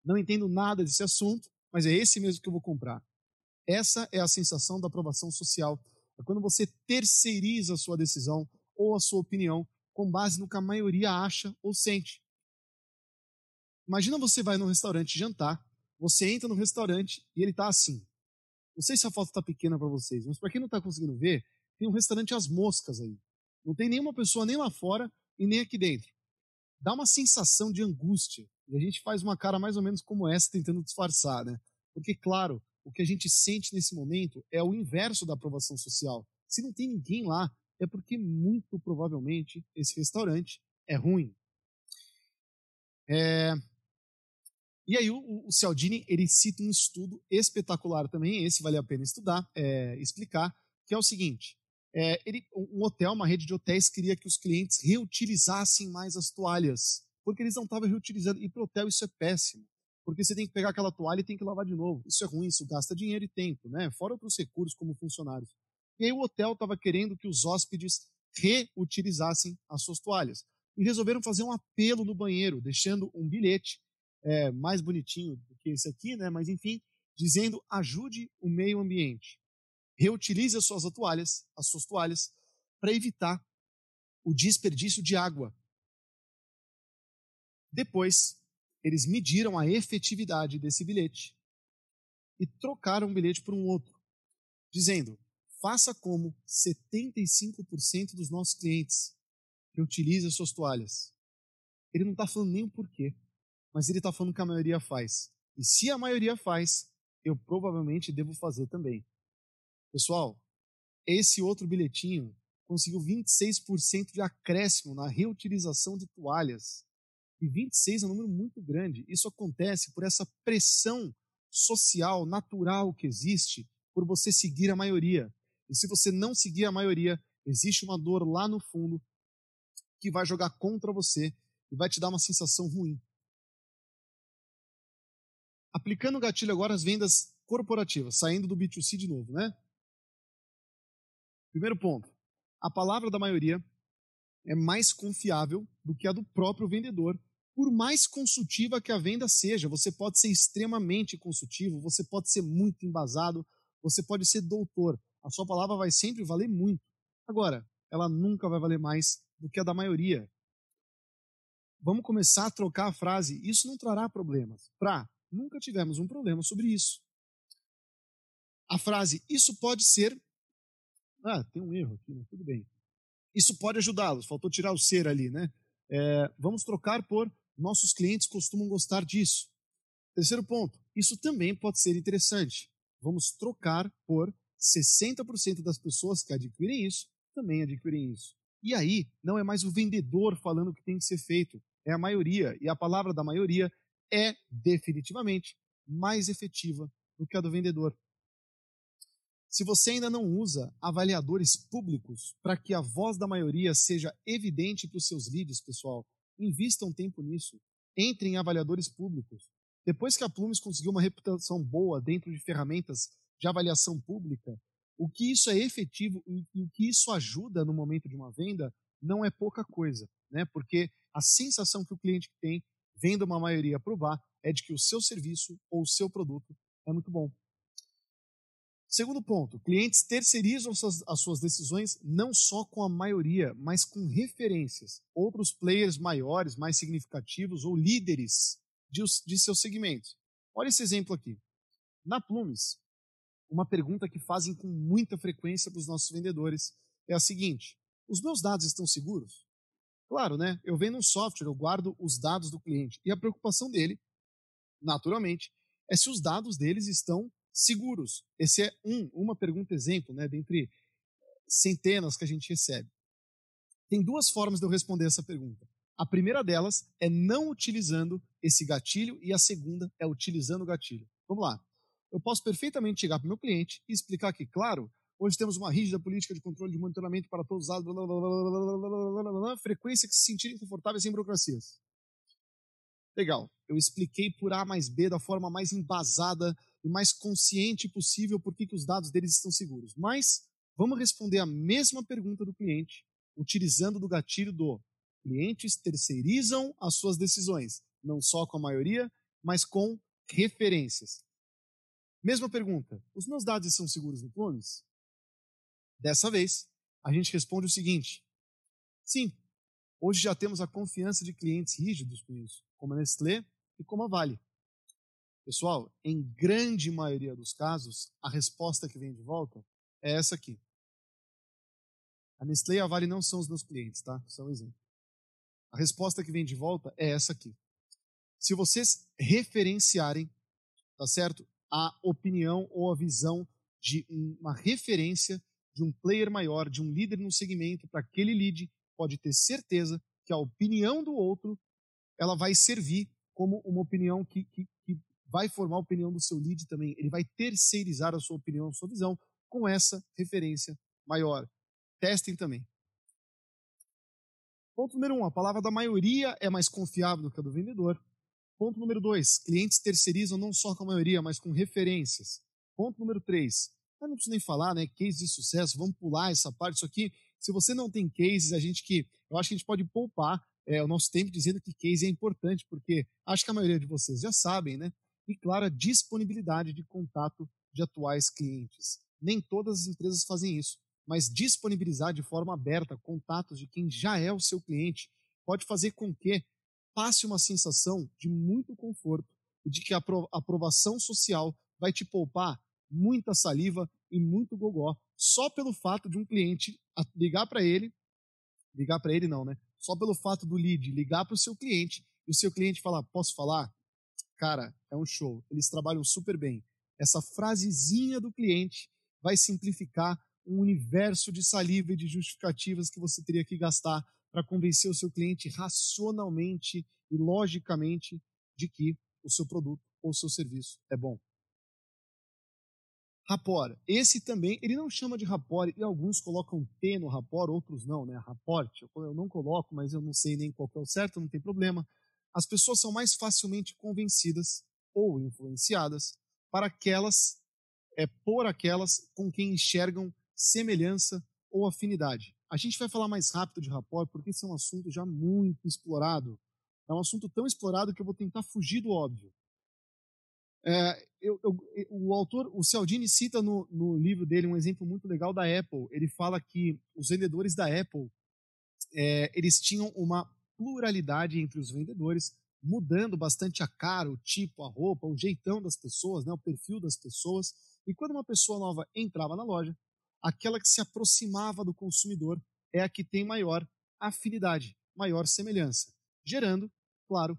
Speaker 2: Não entendo nada desse assunto, mas é esse mesmo que eu vou comprar. Essa é a sensação da aprovação social. É quando você terceiriza a sua decisão ou a sua opinião com base no que a maioria acha ou sente. Imagina você vai num restaurante jantar, você entra no restaurante e ele está assim. Não sei se a foto está pequena para vocês, mas para quem não está conseguindo ver, tem um restaurante às moscas aí. Não tem nenhuma pessoa nem lá fora e nem aqui dentro. Dá uma sensação de angústia. E a gente faz uma cara mais ou menos como essa, tentando disfarçar, né? Porque, claro, o que a gente sente nesse momento é o inverso da aprovação social. Se não tem ninguém lá, é porque muito provavelmente esse restaurante é ruim. É... E aí o, o Cialdini ele cita um estudo espetacular também, esse vale a pena estudar, é, explicar, que é o seguinte: é, ele, um hotel, uma rede de hotéis, queria que os clientes reutilizassem mais as toalhas, porque eles não estavam reutilizando. E para o hotel isso é péssimo, porque você tem que pegar aquela toalha e tem que lavar de novo. Isso é ruim, isso gasta dinheiro e tempo, né? fora outros recursos como funcionários. E aí o hotel estava querendo que os hóspedes reutilizassem as suas toalhas. E resolveram fazer um apelo no banheiro, deixando um bilhete é, mais bonitinho do que esse aqui, né? mas enfim, dizendo ajude o meio ambiente reutilize as suas toalhas, as suas toalhas, para evitar o desperdício de água. Depois, eles mediram a efetividade desse bilhete e trocaram o bilhete por um outro, dizendo: faça como 75% dos nossos clientes reutilizem as suas toalhas. Ele não está falando nem o porquê, mas ele está falando que a maioria faz. E se a maioria faz, eu provavelmente devo fazer também. Pessoal, esse outro bilhetinho conseguiu 26% de acréscimo na reutilização de toalhas. E 26 é um número muito grande. Isso acontece por essa pressão social, natural que existe por você seguir a maioria. E se você não seguir a maioria, existe uma dor lá no fundo que vai jogar contra você e vai te dar uma sensação ruim. Aplicando o gatilho agora às vendas corporativas, saindo do B2C de novo, né? Primeiro ponto: a palavra da maioria é mais confiável do que a do próprio vendedor. Por mais consultiva que a venda seja, você pode ser extremamente consultivo, você pode ser muito embasado, você pode ser doutor. A sua palavra vai sempre valer muito. Agora, ela nunca vai valer mais do que a da maioria. Vamos começar a trocar a frase. Isso não trará problemas. Pra, nunca tivemos um problema sobre isso. A frase, isso pode ser ah, tem um erro aqui, mas tudo bem. Isso pode ajudá-los, faltou tirar o ser ali, né? É, vamos trocar por nossos clientes costumam gostar disso. Terceiro ponto, isso também pode ser interessante. Vamos trocar por 60% das pessoas que adquirem isso também adquirem isso. E aí, não é mais o vendedor falando o que tem que ser feito, é a maioria. E a palavra da maioria é definitivamente mais efetiva do que a do vendedor. Se você ainda não usa avaliadores públicos para que a voz da maioria seja evidente para os seus leads, pessoal, invista um tempo nisso. entre em avaliadores públicos. Depois que a Plumes conseguiu uma reputação boa dentro de ferramentas de avaliação pública, o que isso é efetivo e o que isso ajuda no momento de uma venda não é pouca coisa, né? Porque a sensação que o cliente tem, vendo uma maioria aprovar, é de que o seu serviço ou o seu produto é muito bom. Segundo ponto, clientes terceirizam as suas decisões não só com a maioria, mas com referências, outros players maiores, mais significativos ou líderes de, de seus segmentos. Olha esse exemplo aqui. Na Plumes, uma pergunta que fazem com muita frequência para os nossos vendedores é a seguinte: os meus dados estão seguros? Claro, né? Eu vendo um software, eu guardo os dados do cliente. E a preocupação dele, naturalmente, é se os dados deles estão seguros. Esse é um, uma pergunta exemplo, né, dentre centenas que a gente recebe. Tem duas formas de eu responder essa pergunta. A primeira delas é não utilizando esse gatilho e a segunda é utilizando o gatilho. Vamos lá. Eu posso perfeitamente chegar para o meu cliente e explicar que, claro, hoje temos uma rígida política de controle de monitoramento para todos os lados, blá, blá, blá, frequência que se sentirem confortáveis sem burocracias. Legal, eu expliquei por A mais B da forma mais embasada e mais consciente possível por que os dados deles estão seguros. Mas vamos responder a mesma pergunta do cliente utilizando do gatilho do clientes terceirizam as suas decisões, não só com a maioria, mas com referências. Mesma pergunta: os meus dados são seguros no Plumes? Dessa vez, a gente responde o seguinte: sim, hoje já temos a confiança de clientes rígidos com isso, como a Nestlé e como a Vale. Pessoal, em grande maioria dos casos, a resposta que vem de volta é essa aqui. A Nestlé e a Vale não são os meus clientes, tá? Só um exemplo. A resposta que vem de volta é essa aqui. Se vocês referenciarem, tá certo? A opinião ou a visão de uma referência de um player maior, de um líder no segmento para aquele lead, pode ter certeza que a opinião do outro ela vai servir como uma opinião que, que, que vai formar a opinião do seu lead também. Ele vai terceirizar a sua opinião, a sua visão com essa referência maior. Testem também. Ponto número um, a palavra da maioria é mais confiável do que a do vendedor. Ponto número dois, clientes terceirizam não só com a maioria, mas com referências. Ponto número três, eu não preciso nem falar, né? Case de sucesso, vamos pular essa parte. Isso aqui, se você não tem cases, a gente que. Eu acho que a gente pode poupar é, o nosso tempo dizendo que case é importante, porque acho que a maioria de vocês já sabem, né? e, claro, a disponibilidade de contato de atuais clientes. Nem todas as empresas fazem isso, mas disponibilizar de forma aberta contatos de quem já é o seu cliente pode fazer com que passe uma sensação de muito conforto e de que a aprovação social vai te poupar muita saliva e muito gogó só pelo fato de um cliente ligar para ele, ligar para ele não, né? Só pelo fato do lead ligar para o seu cliente e o seu cliente falar, posso falar? Cara, é um show. Eles trabalham super bem. Essa frasezinha do cliente vai simplificar um universo de saliva e de justificativas que você teria que gastar para convencer o seu cliente racionalmente e logicamente de que o seu produto ou o seu serviço é bom. Rapport. Esse também, ele não chama de rapport, e alguns colocam T no rapport, outros não, né? Rapport. Eu não coloco, mas eu não sei nem qual é o certo, não tem problema as pessoas são mais facilmente convencidas ou influenciadas para aquelas, é, por aquelas com quem enxergam semelhança ou afinidade. A gente vai falar mais rápido de rapport porque esse é um assunto já muito explorado. É um assunto tão explorado que eu vou tentar fugir do óbvio. É, eu, eu, o autor, o Cialdini, cita no, no, livro dele um exemplo muito legal da Apple. Ele fala que os vendedores da Apple é, eles tinham uma pluralidade entre os vendedores, mudando bastante a cara, o tipo, a roupa, o jeitão das pessoas, né, o perfil das pessoas. E quando uma pessoa nova entrava na loja, aquela que se aproximava do consumidor é a que tem maior afinidade, maior semelhança, gerando, claro,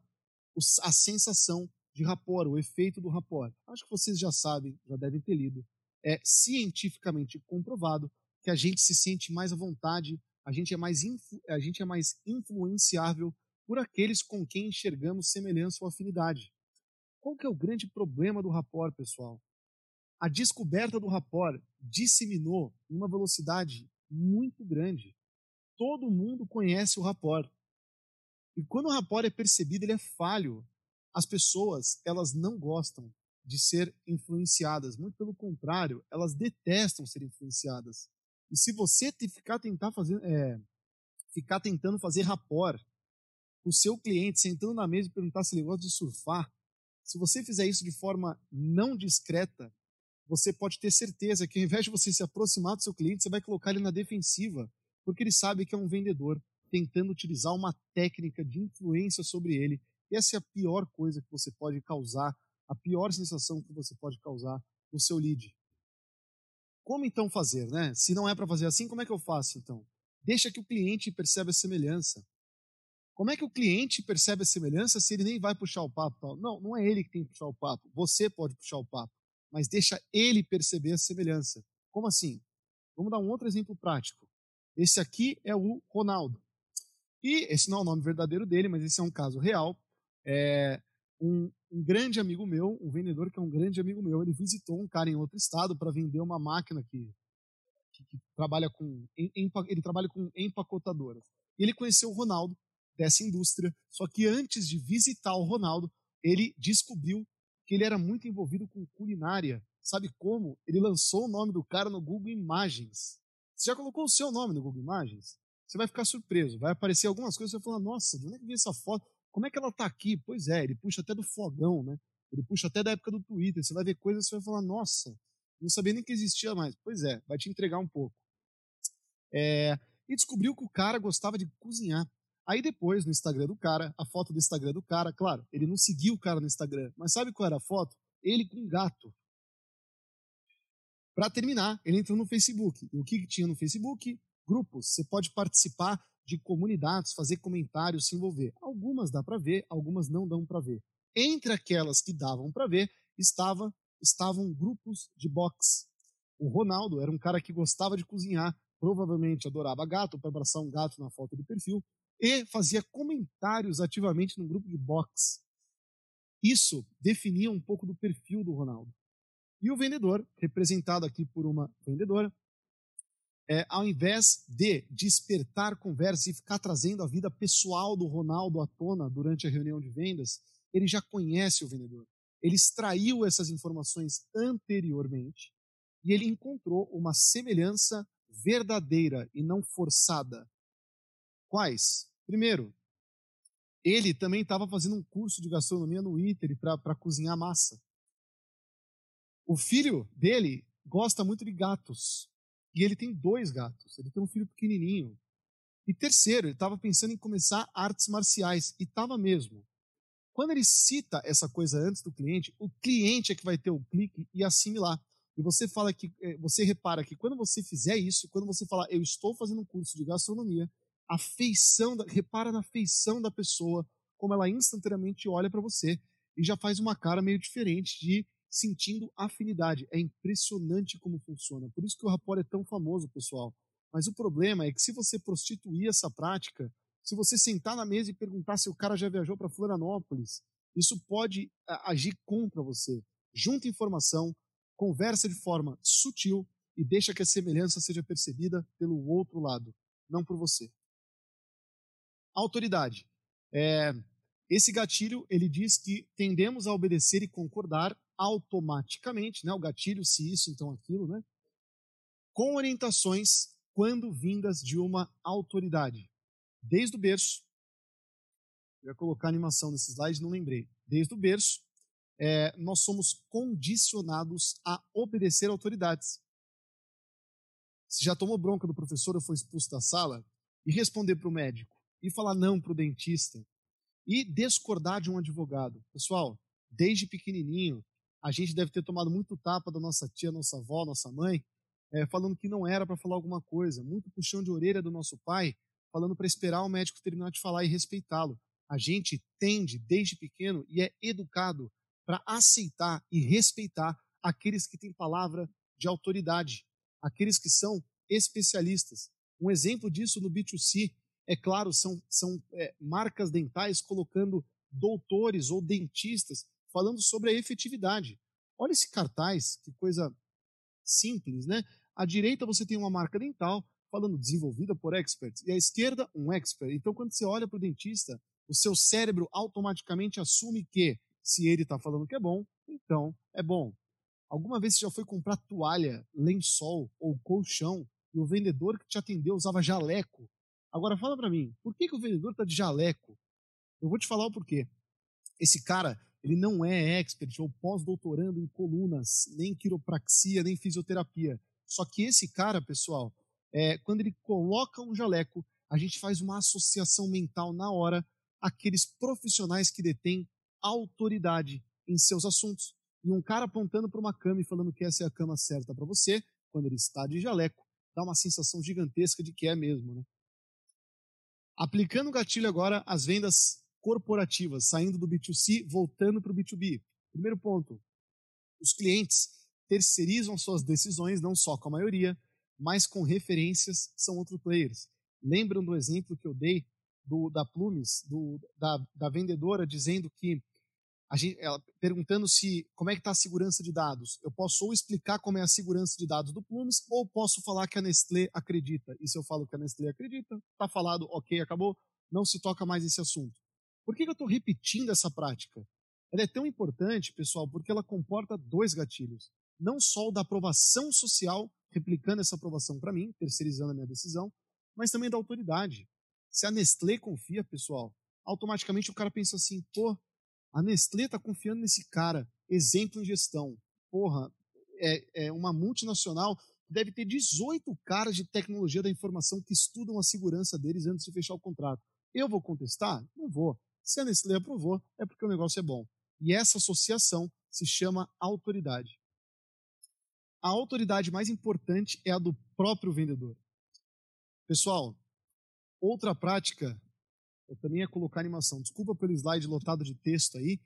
Speaker 2: a sensação de rapport, o efeito do rapport. Acho que vocês já sabem, já devem ter lido. É cientificamente comprovado que a gente se sente mais à vontade a gente é mais, a gente é mais influenciável por aqueles com quem enxergamos semelhança ou afinidade. Qual que é o grande problema do rapport, pessoal? A descoberta do rapport disseminou em uma velocidade muito grande. Todo mundo conhece o rapport. E quando o rapport é percebido, ele é falho. As pessoas, elas não gostam de ser influenciadas, muito pelo contrário, elas detestam ser influenciadas. E se você ficar tentar fazer, é, ficar tentando fazer rapport o seu cliente sentando na mesa e perguntar se ele gosta de surfar, se você fizer isso de forma não discreta, você pode ter certeza que ao invés de você se aproximar do seu cliente, você vai colocar ele na defensiva, porque ele sabe que é um vendedor tentando utilizar uma técnica de influência sobre ele. Essa é a pior coisa que você pode causar, a pior sensação que você pode causar no seu lead. Como então fazer, né? Se não é para fazer assim, como é que eu faço então? Deixa que o cliente perceba a semelhança. Como é que o cliente percebe a semelhança se ele nem vai puxar o papo? Tal? Não, não é ele que tem que puxar o papo. Você pode puxar o papo, mas deixa ele perceber a semelhança. Como assim? Vamos dar um outro exemplo prático. Esse aqui é o Ronaldo. E esse não é o nome verdadeiro dele, mas esse é um caso real. É um, um grande amigo meu, um vendedor que é um grande amigo meu, ele visitou um cara em outro estado para vender uma máquina que, que, que trabalha com ele trabalha com empacotadoras. Ele conheceu o Ronaldo dessa indústria. Só que antes de visitar o Ronaldo, ele descobriu que ele era muito envolvido com culinária. Sabe como? Ele lançou o nome do cara no Google Imagens. Você já colocou o seu nome no Google Imagens? Você vai ficar surpreso. Vai aparecer algumas coisas e você vai falar: nossa, de onde é que veio essa foto? Como é que ela está aqui? Pois é, ele puxa até do fogão, né? Ele puxa até da época do Twitter. Você vai ver coisas e você vai falar: nossa, não sabia nem que existia mais. Pois é, vai te entregar um pouco. É, e descobriu que o cara gostava de cozinhar. Aí depois, no Instagram do cara, a foto do Instagram do cara, claro, ele não seguiu o cara no Instagram, mas sabe qual era a foto? Ele com um gato. Para terminar, ele entrou no Facebook. E o que, que tinha no Facebook? Grupos. Você pode participar de comunidades, fazer comentários, se envolver. Algumas dá para ver, algumas não dão para ver. Entre aquelas que davam para ver, estava, estavam grupos de boxe. O Ronaldo era um cara que gostava de cozinhar, provavelmente adorava gato, para abraçar um gato na foto do perfil, e fazia comentários ativamente no grupo de boxe. Isso definia um pouco do perfil do Ronaldo. E o vendedor, representado aqui por uma vendedora, é, ao invés de despertar conversa e ficar trazendo a vida pessoal do Ronaldo à tona durante a reunião de vendas, ele já conhece o vendedor. Ele extraiu essas informações anteriormente e ele encontrou uma semelhança verdadeira e não forçada. Quais? Primeiro, ele também estava fazendo um curso de gastronomia no ITER para cozinhar massa. O filho dele gosta muito de gatos. E ele tem dois gatos. Ele tem um filho pequenininho. E terceiro, ele estava pensando em começar artes marciais. E estava mesmo. Quando ele cita essa coisa antes do cliente, o cliente é que vai ter o clique e assimilar. E você fala que eh, você repara que quando você fizer isso, quando você falar eu estou fazendo um curso de gastronomia, a feição, da, repara na feição da pessoa, como ela instantaneamente olha para você e já faz uma cara meio diferente de sentindo afinidade. É impressionante como funciona. Por isso que o rapport é tão famoso, pessoal. Mas o problema é que se você prostituir essa prática, se você sentar na mesa e perguntar se o cara já viajou para Florianópolis, isso pode agir contra você. Junta informação, conversa de forma sutil e deixa que a semelhança seja percebida pelo outro lado, não por você autoridade. É, esse gatilho ele diz que tendemos a obedecer e concordar automaticamente, né? O gatilho, se isso, então aquilo, né? Com orientações quando vindas de uma autoridade. Desde o berço, eu ia colocar animação nesse slide, não lembrei. Desde o berço, é, nós somos condicionados a obedecer autoridades. Se já tomou bronca do professor ou foi expulso da sala, e responder para o médico, e falar não para o dentista e discordar de um advogado. Pessoal, desde pequenininho, a gente deve ter tomado muito tapa da nossa tia, nossa avó, nossa mãe, é, falando que não era para falar alguma coisa, muito puxão de orelha do nosso pai, falando para esperar o médico terminar de falar e respeitá-lo. A gente tende, desde pequeno, e é educado para aceitar e respeitar aqueles que têm palavra de autoridade, aqueles que são especialistas. Um exemplo disso no B2C é claro, são, são é, marcas dentais colocando doutores ou dentistas falando sobre a efetividade. Olha esse cartaz, que coisa simples, né? À direita você tem uma marca dental falando desenvolvida por experts, e à esquerda um expert. Então, quando você olha para o dentista, O seu cérebro automaticamente assume que, se ele está falando que é bom, então é bom. Alguma vez você já foi comprar toalha, lençol ou colchão e o vendedor que te atendeu usava jaleco? Agora fala para mim, por que, que o vendedor está de jaleco? Eu vou te falar o porquê. Esse cara, ele não é expert ou pós-doutorando em colunas, nem quiropraxia, nem fisioterapia. Só que esse cara, pessoal, é, quando ele coloca um jaleco, a gente faz uma associação mental na hora aqueles profissionais que detêm autoridade em seus assuntos. E um cara apontando para uma cama e falando que essa é a cama certa para você, quando ele está de jaleco, dá uma sensação gigantesca de que é mesmo. Né? Aplicando o gatilho agora às vendas corporativas, saindo do B2C, voltando para o B2B. Primeiro ponto: os clientes terceirizam suas decisões, não só com a maioria, mas com referências, são outros players. Lembram do exemplo que eu dei do, da Plumes, do, da, da vendedora, dizendo que Gente, ela, perguntando se como é que está a segurança de dados. Eu posso ou explicar como é a segurança de dados do Plumes, ou posso falar que a Nestlé acredita. E se eu falo que a Nestlé acredita, está falado, ok, acabou, não se toca mais esse assunto. Por que, que eu estou repetindo essa prática? Ela é tão importante, pessoal, porque ela comporta dois gatilhos. Não só o da aprovação social, replicando essa aprovação para mim, terceirizando a minha decisão, mas também da autoridade. Se a Nestlé confia, pessoal, automaticamente o cara pensa assim, pô, a Nestlé está confiando nesse cara, exemplo em gestão. Porra, é, é uma multinacional deve ter 18 caras de tecnologia da informação que estudam a segurança deles antes de fechar o contrato. Eu vou contestar? Não vou. Se a Nestlé aprovou, é porque o negócio é bom. E essa associação se chama autoridade. A autoridade mais importante é a do próprio vendedor. Pessoal, outra prática também ia colocar animação. Desculpa pelo slide lotado de texto aí.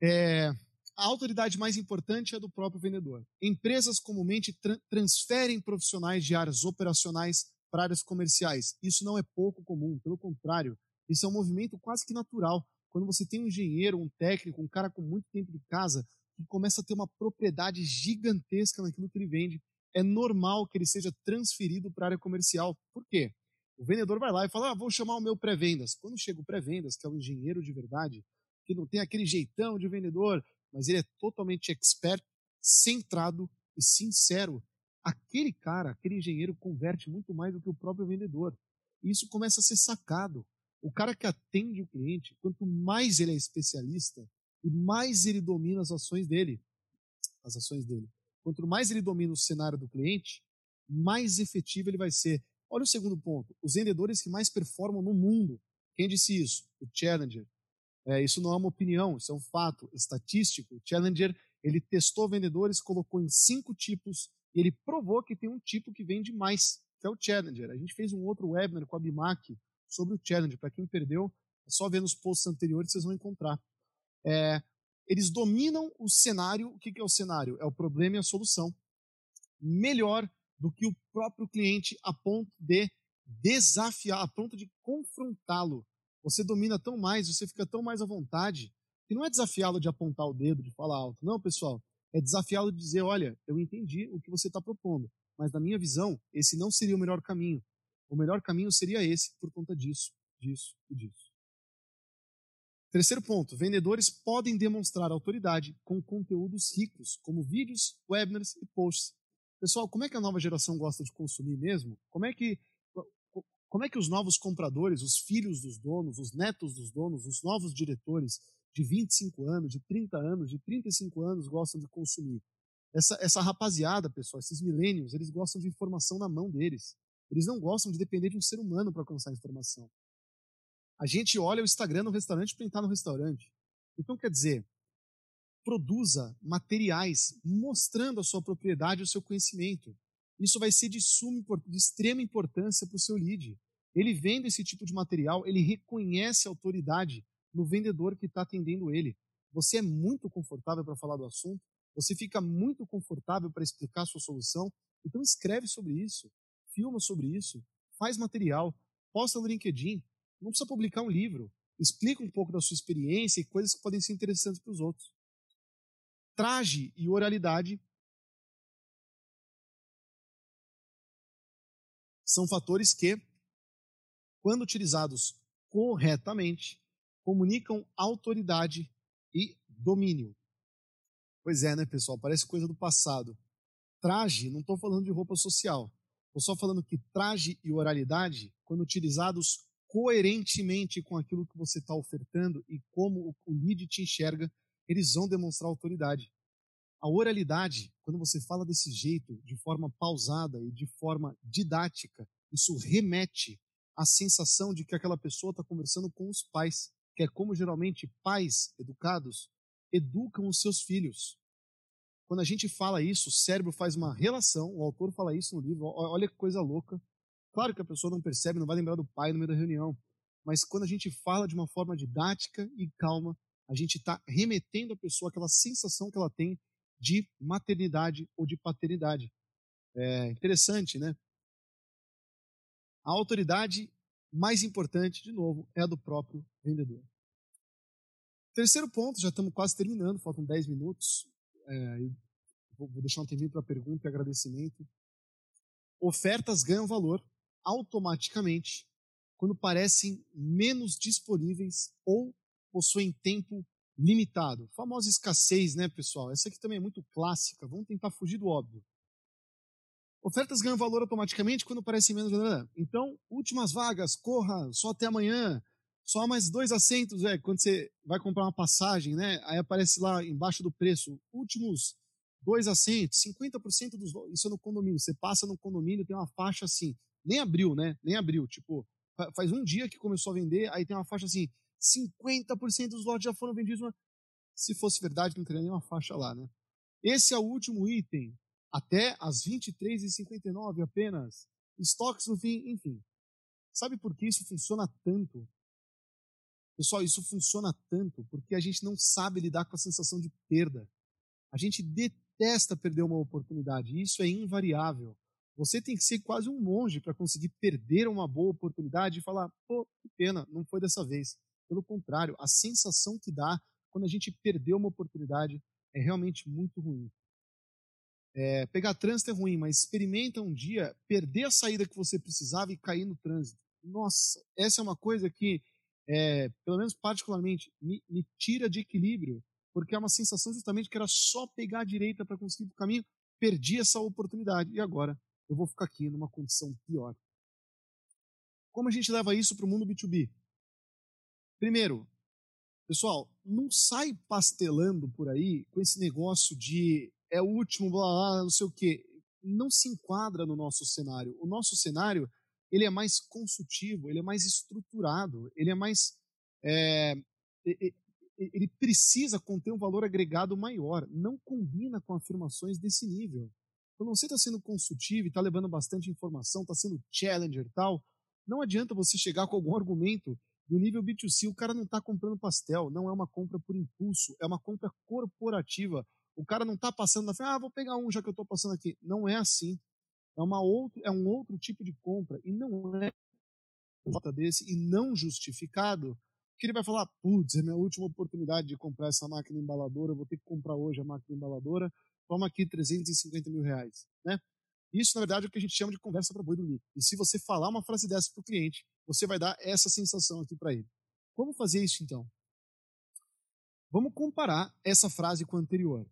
Speaker 2: É, a autoridade mais importante é do próprio vendedor. Empresas comumente tra transferem profissionais de áreas operacionais para áreas comerciais. Isso não é pouco comum, pelo contrário, isso é um movimento quase que natural. Quando você tem um engenheiro, um técnico, um cara com muito tempo de casa, que começa a ter uma propriedade gigantesca naquilo que ele vende, é normal que ele seja transferido para a área comercial. Por quê? O vendedor vai lá e fala: ah, vou chamar o meu pré-vendas. Quando chega o pré-vendas, que é um engenheiro de verdade, que não tem aquele jeitão de vendedor, mas ele é totalmente expert, centrado e sincero, aquele cara, aquele engenheiro converte muito mais do que o próprio vendedor. E isso começa a ser sacado. O cara que atende o cliente, quanto mais ele é especialista e mais ele domina as ações dele, as ações dele. Quanto mais ele domina o cenário do cliente, mais efetivo ele vai ser. Olha o segundo ponto. Os vendedores que mais performam no mundo. Quem disse isso? O Challenger. É, isso não é uma opinião, isso é um fato estatístico. O Challenger ele testou vendedores, colocou em cinco tipos e ele provou que tem um tipo que vende mais, que é o Challenger. A gente fez um outro webinar com a Bimac sobre o Challenger. Para quem perdeu, é só ver nos posts anteriores vocês vão encontrar. É, eles dominam o cenário. O que, que é o cenário? É o problema e a solução. Melhor do que o próprio cliente a ponto de desafiar, a ponto de confrontá-lo. Você domina tão mais, você fica tão mais à vontade, que não é desafiá-lo de apontar o dedo, de falar alto. Não, pessoal, é desafiá-lo de dizer, olha, eu entendi o que você está propondo, mas na minha visão, esse não seria o melhor caminho. O melhor caminho seria esse por conta disso, disso e disso. Terceiro ponto: vendedores podem demonstrar autoridade com conteúdos ricos, como vídeos, webinars e posts Pessoal, como é que a nova geração gosta de consumir mesmo? Como é que como é que os novos compradores, os filhos dos donos, os netos dos donos, os novos diretores de 25 anos, de 30 anos, de 35 anos gostam de consumir? Essa, essa rapaziada, pessoal, esses milênios, eles gostam de informação na mão deles. Eles não gostam de depender de um ser humano para alcançar informação. A gente olha o Instagram no restaurante para entrar no restaurante. Então, quer dizer, produza materiais mostrando a sua propriedade e o seu conhecimento. Isso vai ser de, suma, de extrema importância para o seu lead. Ele vendo esse tipo de material, ele reconhece a autoridade no vendedor que está atendendo ele. Você é muito confortável para falar do assunto, você fica muito confortável para explicar a sua solução, então escreve sobre isso, filma sobre isso, faz material, posta no LinkedIn, não precisa publicar um livro, explica um pouco da sua experiência e coisas que podem ser interessantes para os outros traje e oralidade são fatores que, quando utilizados corretamente, comunicam autoridade e domínio. Pois é, né, pessoal? Parece coisa do passado. Traje, não estou falando de roupa social. Estou só falando que traje e oralidade, quando utilizados coerentemente com aquilo que você está ofertando e como o lead te enxerga, eles vão demonstrar autoridade. A oralidade, quando você fala desse jeito, de forma pausada e de forma didática, isso remete à sensação de que aquela pessoa está conversando com os pais, que é como geralmente pais educados educam os seus filhos. Quando a gente fala isso, o cérebro faz uma relação, o autor fala isso no livro, olha que coisa louca. Claro que a pessoa não percebe, não vai lembrar do pai no meio da reunião, mas quando a gente fala de uma forma didática e calma, a gente está remetendo a pessoa aquela sensação que ela tem de maternidade ou de paternidade. É interessante, né? A autoridade mais importante, de novo, é a do próprio vendedor. Terceiro ponto, já estamos quase terminando, faltam 10 minutos. É, vou deixar um tempinho para pergunta e agradecimento. Ofertas ganham valor automaticamente quando parecem menos disponíveis ou possuem tempo limitado. Famosa escassez, né, pessoal? Essa aqui também é muito clássica. Vamos tentar fugir do óbvio. Ofertas ganham valor automaticamente quando parecem menos. Então, últimas vagas, corra, só até amanhã só mais dois assentos, é, quando você vai comprar uma passagem, né? Aí aparece lá embaixo do preço, últimos dois assentos, 50% dos isso é no condomínio. Você passa no condomínio, tem uma faixa assim, nem abriu, né? Nem abriu, tipo, faz um dia que começou a vender, aí tem uma faixa assim, 50% dos lotes já foram vendidos, mas se fosse verdade, não teria nenhuma faixa lá, né? Esse é o último item, até as 23h59 apenas. Estoques no fim, enfim. Sabe por que isso funciona tanto? Pessoal, isso funciona tanto porque a gente não sabe lidar com a sensação de perda. A gente detesta perder uma oportunidade, e isso é invariável. Você tem que ser quase um monge para conseguir perder uma boa oportunidade e falar, pô, que pena, não foi dessa vez. Pelo contrário, a sensação que dá quando a gente perdeu uma oportunidade é realmente muito ruim. É, pegar trânsito é ruim, mas experimenta um dia perder a saída que você precisava e cair no trânsito. Nossa, essa é uma coisa que é, pelo menos particularmente, me, me, tira de equilíbrio, porque é uma sensação justamente que era só pegar a direita para conseguir o caminho, perdi essa oportunidade e agora eu vou ficar aqui numa condição pior. Como a gente leva isso para o mundo B2B? Primeiro, pessoal, não sai pastelando por aí com esse negócio de é o último, blá blá, não sei o quê. Não se enquadra no nosso cenário. O nosso cenário ele é mais consultivo, ele é mais estruturado, ele é mais. É, ele precisa conter um valor agregado maior, não combina com afirmações desse nível. Quando você está sendo consultivo está levando bastante informação, está sendo challenger e tal, não adianta você chegar com algum argumento do nível B2C, o cara não está comprando pastel, não é uma compra por impulso, é uma compra corporativa. O cara não está passando na frente, ah, vou pegar um já que eu estou passando aqui. Não é assim. É, uma outro, é um outro tipo de compra e não é nota desse e não justificado, que ele vai falar, putz, é minha última oportunidade de comprar essa máquina embaladora, vou ter que comprar hoje a máquina embaladora, toma aqui 350 mil reais, né? Isso, na verdade, é o que a gente chama de conversa para boi dormir. E se você falar uma frase dessa para o cliente, você vai dar essa sensação aqui para ele. Como fazer isso, então? Vamos comparar essa frase com a anterior.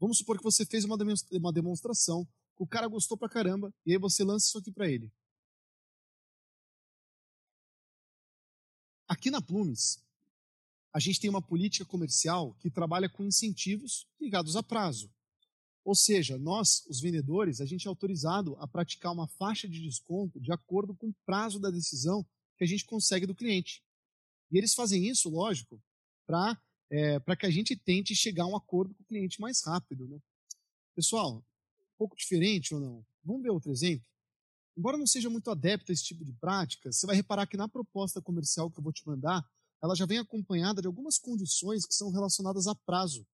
Speaker 2: Vamos supor que você fez uma demonstração o cara gostou pra caramba, e aí você lança isso aqui para ele. Aqui na Plumes, a gente tem uma política comercial que trabalha com incentivos ligados a prazo. Ou seja, nós, os vendedores, a gente é autorizado a praticar uma faixa de desconto de acordo com o prazo da decisão que a gente consegue do cliente. E eles fazem isso, lógico, para é, que a gente tente chegar a um acordo com o cliente mais rápido. Né? Pessoal, pouco diferente ou não? Vamos ver outro exemplo? Embora não seja muito adepto a esse tipo de prática, você vai reparar que na proposta comercial que eu vou te mandar, ela já vem acompanhada de algumas condições que são relacionadas a prazo.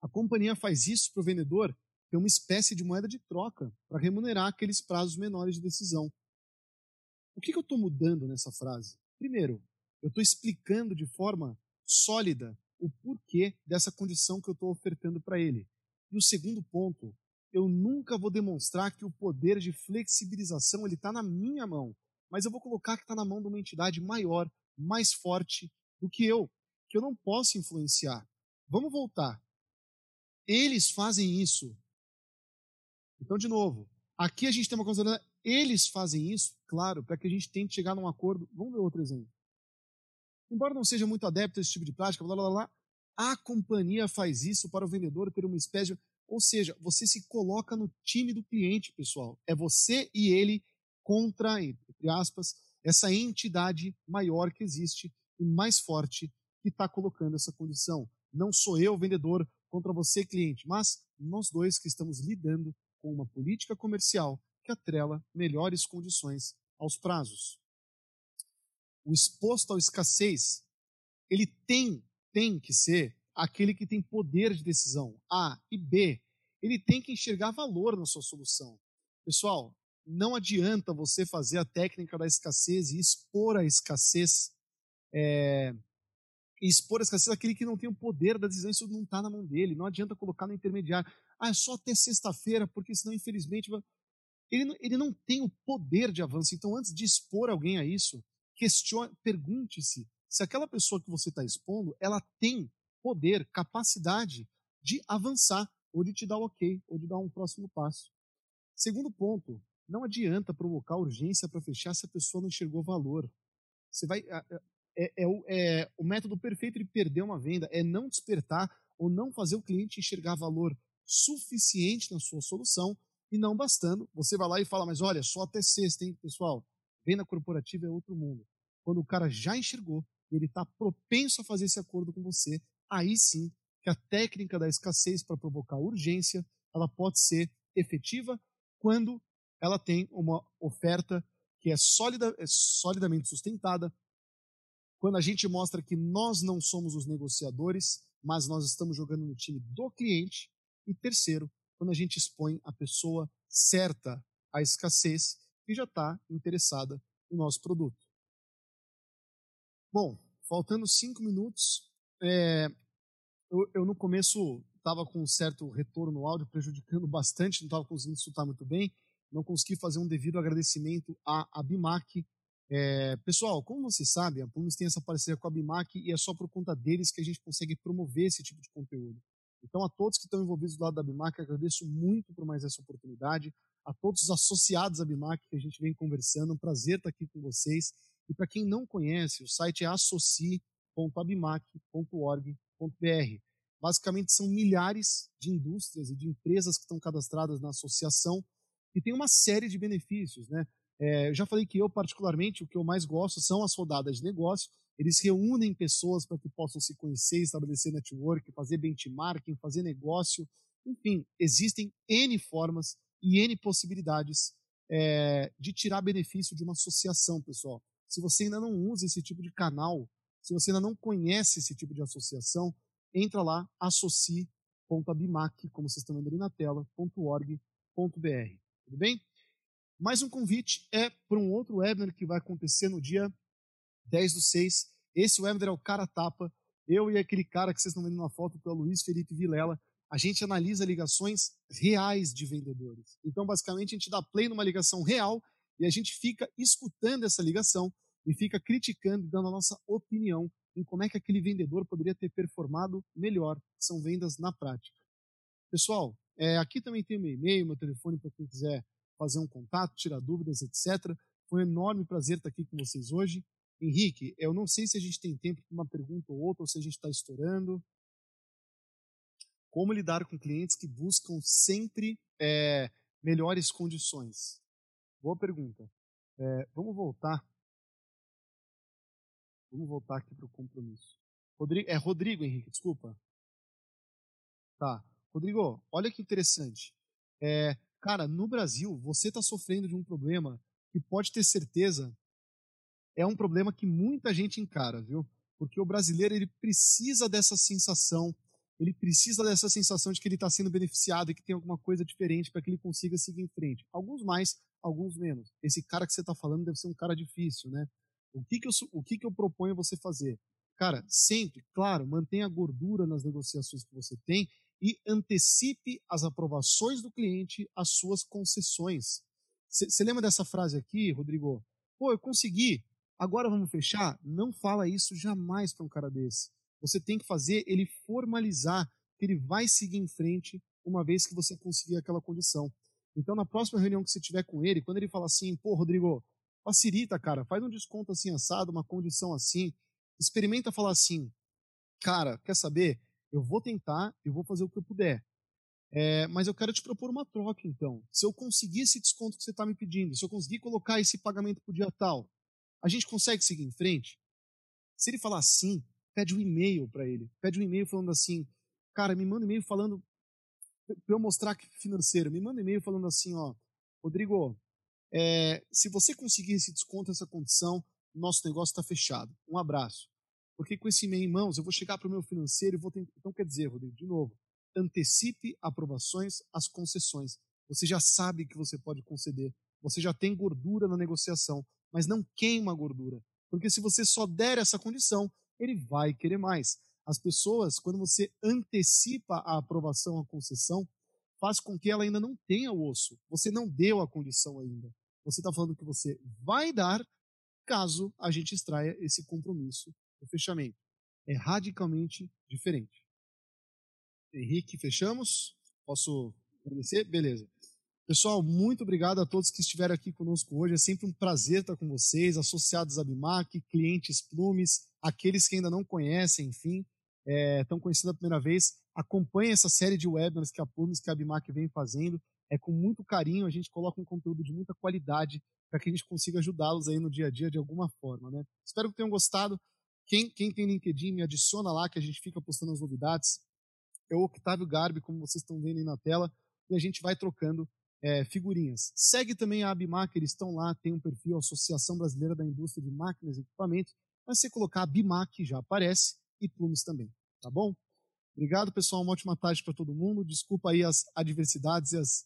Speaker 2: A companhia faz isso para o vendedor ter uma espécie de moeda de troca para remunerar aqueles prazos menores de decisão. O que, que eu estou mudando nessa frase? Primeiro, eu estou explicando de forma sólida o porquê dessa condição que eu estou ofertando para ele. E o segundo ponto, eu nunca vou demonstrar que o poder de flexibilização ele está na minha mão, mas eu vou colocar que está na mão de uma entidade maior mais forte do que eu, que eu não posso influenciar. Vamos voltar. Eles fazem isso. Então, de novo, aqui a gente tem uma coisa. Eles fazem isso, claro, para que a gente tente chegar num acordo. Vamos ver outro exemplo. Embora não seja muito adepto a esse tipo de prática, blá, blá, blá, a companhia faz isso para o vendedor ter uma espécie de. Ou seja, você se coloca no time do cliente, pessoal. É você e ele contra, entre aspas, essa entidade maior que existe e mais forte que está colocando essa condição. Não sou eu, vendedor, contra você, cliente, mas nós dois que estamos lidando com uma política comercial que atrela melhores condições aos prazos. O exposto à escassez, ele tem, tem que ser aquele que tem poder de decisão, A, e B, ele tem que enxergar valor na sua solução. Pessoal, não adianta você fazer a técnica da escassez e expor a escassez é, expor a escassez àquele que não tem o poder da decisão, isso não está na mão dele. Não adianta colocar no intermediário. Ah, é só até sexta-feira, porque senão, infelizmente, ele, ele não tem o poder de avanço. Então, antes de expor alguém a isso, questione, pergunte-se se aquela pessoa que você está expondo, ela tem poder, capacidade de avançar, ou de te dar o ok, ou de dar um próximo passo. Segundo ponto, não adianta provocar urgência para fechar se a pessoa não enxergou valor. Você vai, é, é, é o método perfeito de perder uma venda, é não despertar ou não fazer o cliente enxergar valor suficiente na sua solução e não bastando, você vai lá e fala, mas olha, só até sexta, hein, pessoal? Venda corporativa é outro mundo. Quando o cara já enxergou, ele está propenso a fazer esse acordo com você, aí sim que a técnica da escassez para provocar urgência, ela pode ser efetiva quando ela tem uma oferta que é, sólida, é solidamente sustentada, quando a gente mostra que nós não somos os negociadores, mas nós estamos jogando no time do cliente. E terceiro, quando a gente expõe a pessoa certa à escassez e já está interessada no nosso produto. Bom, faltando cinco minutos, é, eu, eu, no começo estava com um certo retorno no áudio, prejudicando bastante, não estava conseguindo escutar muito bem, não consegui fazer um devido agradecimento à Abimac, é, pessoal, como vocês sabem, a Plumes tem essa parceria com a Bimac e é só por conta deles que a gente consegue promover esse tipo de conteúdo. Então, a todos que estão envolvidos do lado da Bimac, agradeço muito por mais essa oportunidade. A todos os associados à Bimac que a gente vem conversando, é um prazer estar aqui com vocês. E para quem não conhece, o site é associe.abimac.org.br. Basicamente, são milhares de indústrias e de empresas que estão cadastradas na associação e tem uma série de benefícios, né? É, eu já falei que eu, particularmente, o que eu mais gosto são as rodadas de negócio. Eles reúnem pessoas para que possam se conhecer, estabelecer network, fazer benchmarking, fazer negócio. Enfim, existem N formas e N possibilidades é, de tirar benefício de uma associação, pessoal. Se você ainda não usa esse tipo de canal, se você ainda não conhece esse tipo de associação, entra lá, associe.abimac, como vocês estão vendo ali na tela, .org.br. Tudo bem? Mais um convite é para um outro webinar que vai acontecer no dia 10 do 6. Esse webinar é o cara tapa. Eu e aquele cara que vocês estão vendo na foto, que é o Luiz Felipe Vilela, a gente analisa ligações reais de vendedores. Então, basicamente, a gente dá play numa ligação real e a gente fica escutando essa ligação e fica criticando e dando a nossa opinião em como é que aquele vendedor poderia ter performado melhor. São vendas na prática. Pessoal, é, aqui também tem meu e-mail, meu telefone para quem quiser fazer um contato, tirar dúvidas, etc. Foi um enorme prazer estar aqui com vocês hoje. Henrique, eu não sei se a gente tem tempo para uma pergunta ou outra, ou se a gente está estourando. Como lidar com clientes que buscam sempre é, melhores condições? Boa pergunta. É, vamos voltar. Vamos voltar aqui para o compromisso. Rodrigo, é Rodrigo, Henrique, desculpa. Tá. Rodrigo, olha que interessante. É, Cara, no Brasil, você está sofrendo de um problema que pode ter certeza é um problema que muita gente encara, viu? Porque o brasileiro ele precisa dessa sensação, ele precisa dessa sensação de que ele está sendo beneficiado e que tem alguma coisa diferente para que ele consiga seguir em frente. Alguns mais, alguns menos. Esse cara que você está falando deve ser um cara difícil, né? O que que eu, o que que eu proponho você fazer? Cara, sempre, claro, mantenha a gordura nas negociações que você tem e antecipe as aprovações do cliente às suas concessões. Você lembra dessa frase aqui, Rodrigo? Pô, eu consegui agora vamos fechar? Não fala isso jamais para um cara desse. Você tem que fazer ele formalizar que ele vai seguir em frente uma vez que você conseguir aquela condição. Então, na próxima reunião que você tiver com ele, quando ele fala assim, pô, Rodrigo, facilita, cara, faz um desconto assim assado, uma condição assim, experimenta falar assim, cara, quer saber? Eu vou tentar, eu vou fazer o que eu puder. É, mas eu quero te propor uma troca, então. Se eu conseguir esse desconto que você está me pedindo, se eu conseguir colocar esse pagamento para dia tal, a gente consegue seguir em frente? Se ele falar sim, pede um e-mail para ele. Pede um e-mail falando assim, cara, me manda um e-mail falando para eu mostrar que financeiro. Me manda um e-mail falando assim, ó, Rodrigo, é, se você conseguir esse desconto, essa condição, nosso negócio está fechado. Um abraço. Porque com esse e-mail em mãos, eu vou chegar para o meu financeiro e vou ter... Então, quer dizer, Rodrigo, de novo, antecipe aprovações às concessões. Você já sabe que você pode conceder. Você já tem gordura na negociação, mas não queima a gordura. Porque se você só der essa condição, ele vai querer mais. As pessoas, quando você antecipa a aprovação à concessão, faz com que ela ainda não tenha o osso. Você não deu a condição ainda. Você está falando que você vai dar caso a gente extraia esse compromisso do fechamento. É radicalmente diferente. Henrique, fechamos? Posso agradecer? Beleza. Pessoal, muito obrigado a todos que estiveram aqui conosco hoje. É sempre um prazer estar com vocês, associados à Bimac, clientes Plumes, aqueles que ainda não conhecem, enfim, é, estão conhecendo a primeira vez. Acompanhe essa série de webinars que a Plumes, que a Bimac vem fazendo. É com muito carinho, a gente coloca um conteúdo de muita qualidade para que a gente consiga ajudá-los aí no dia a dia de alguma forma. Né? Espero que tenham gostado. Quem, quem tem LinkedIn, me adiciona lá que a gente fica postando as novidades. É o Octávio Garbi, como vocês estão vendo aí na tela, e a gente vai trocando é, figurinhas. Segue também a Abimac, eles estão lá, tem um perfil Associação Brasileira da Indústria de Máquinas e Equipamentos. Mas se colocar Abimac já aparece e Plumes também, tá bom? Obrigado, pessoal. Uma ótima tarde para todo mundo. Desculpa aí as adversidades e as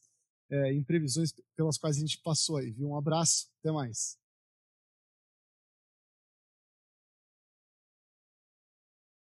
Speaker 2: é, imprevisões pelas quais a gente passou aí, viu? Um abraço, até mais.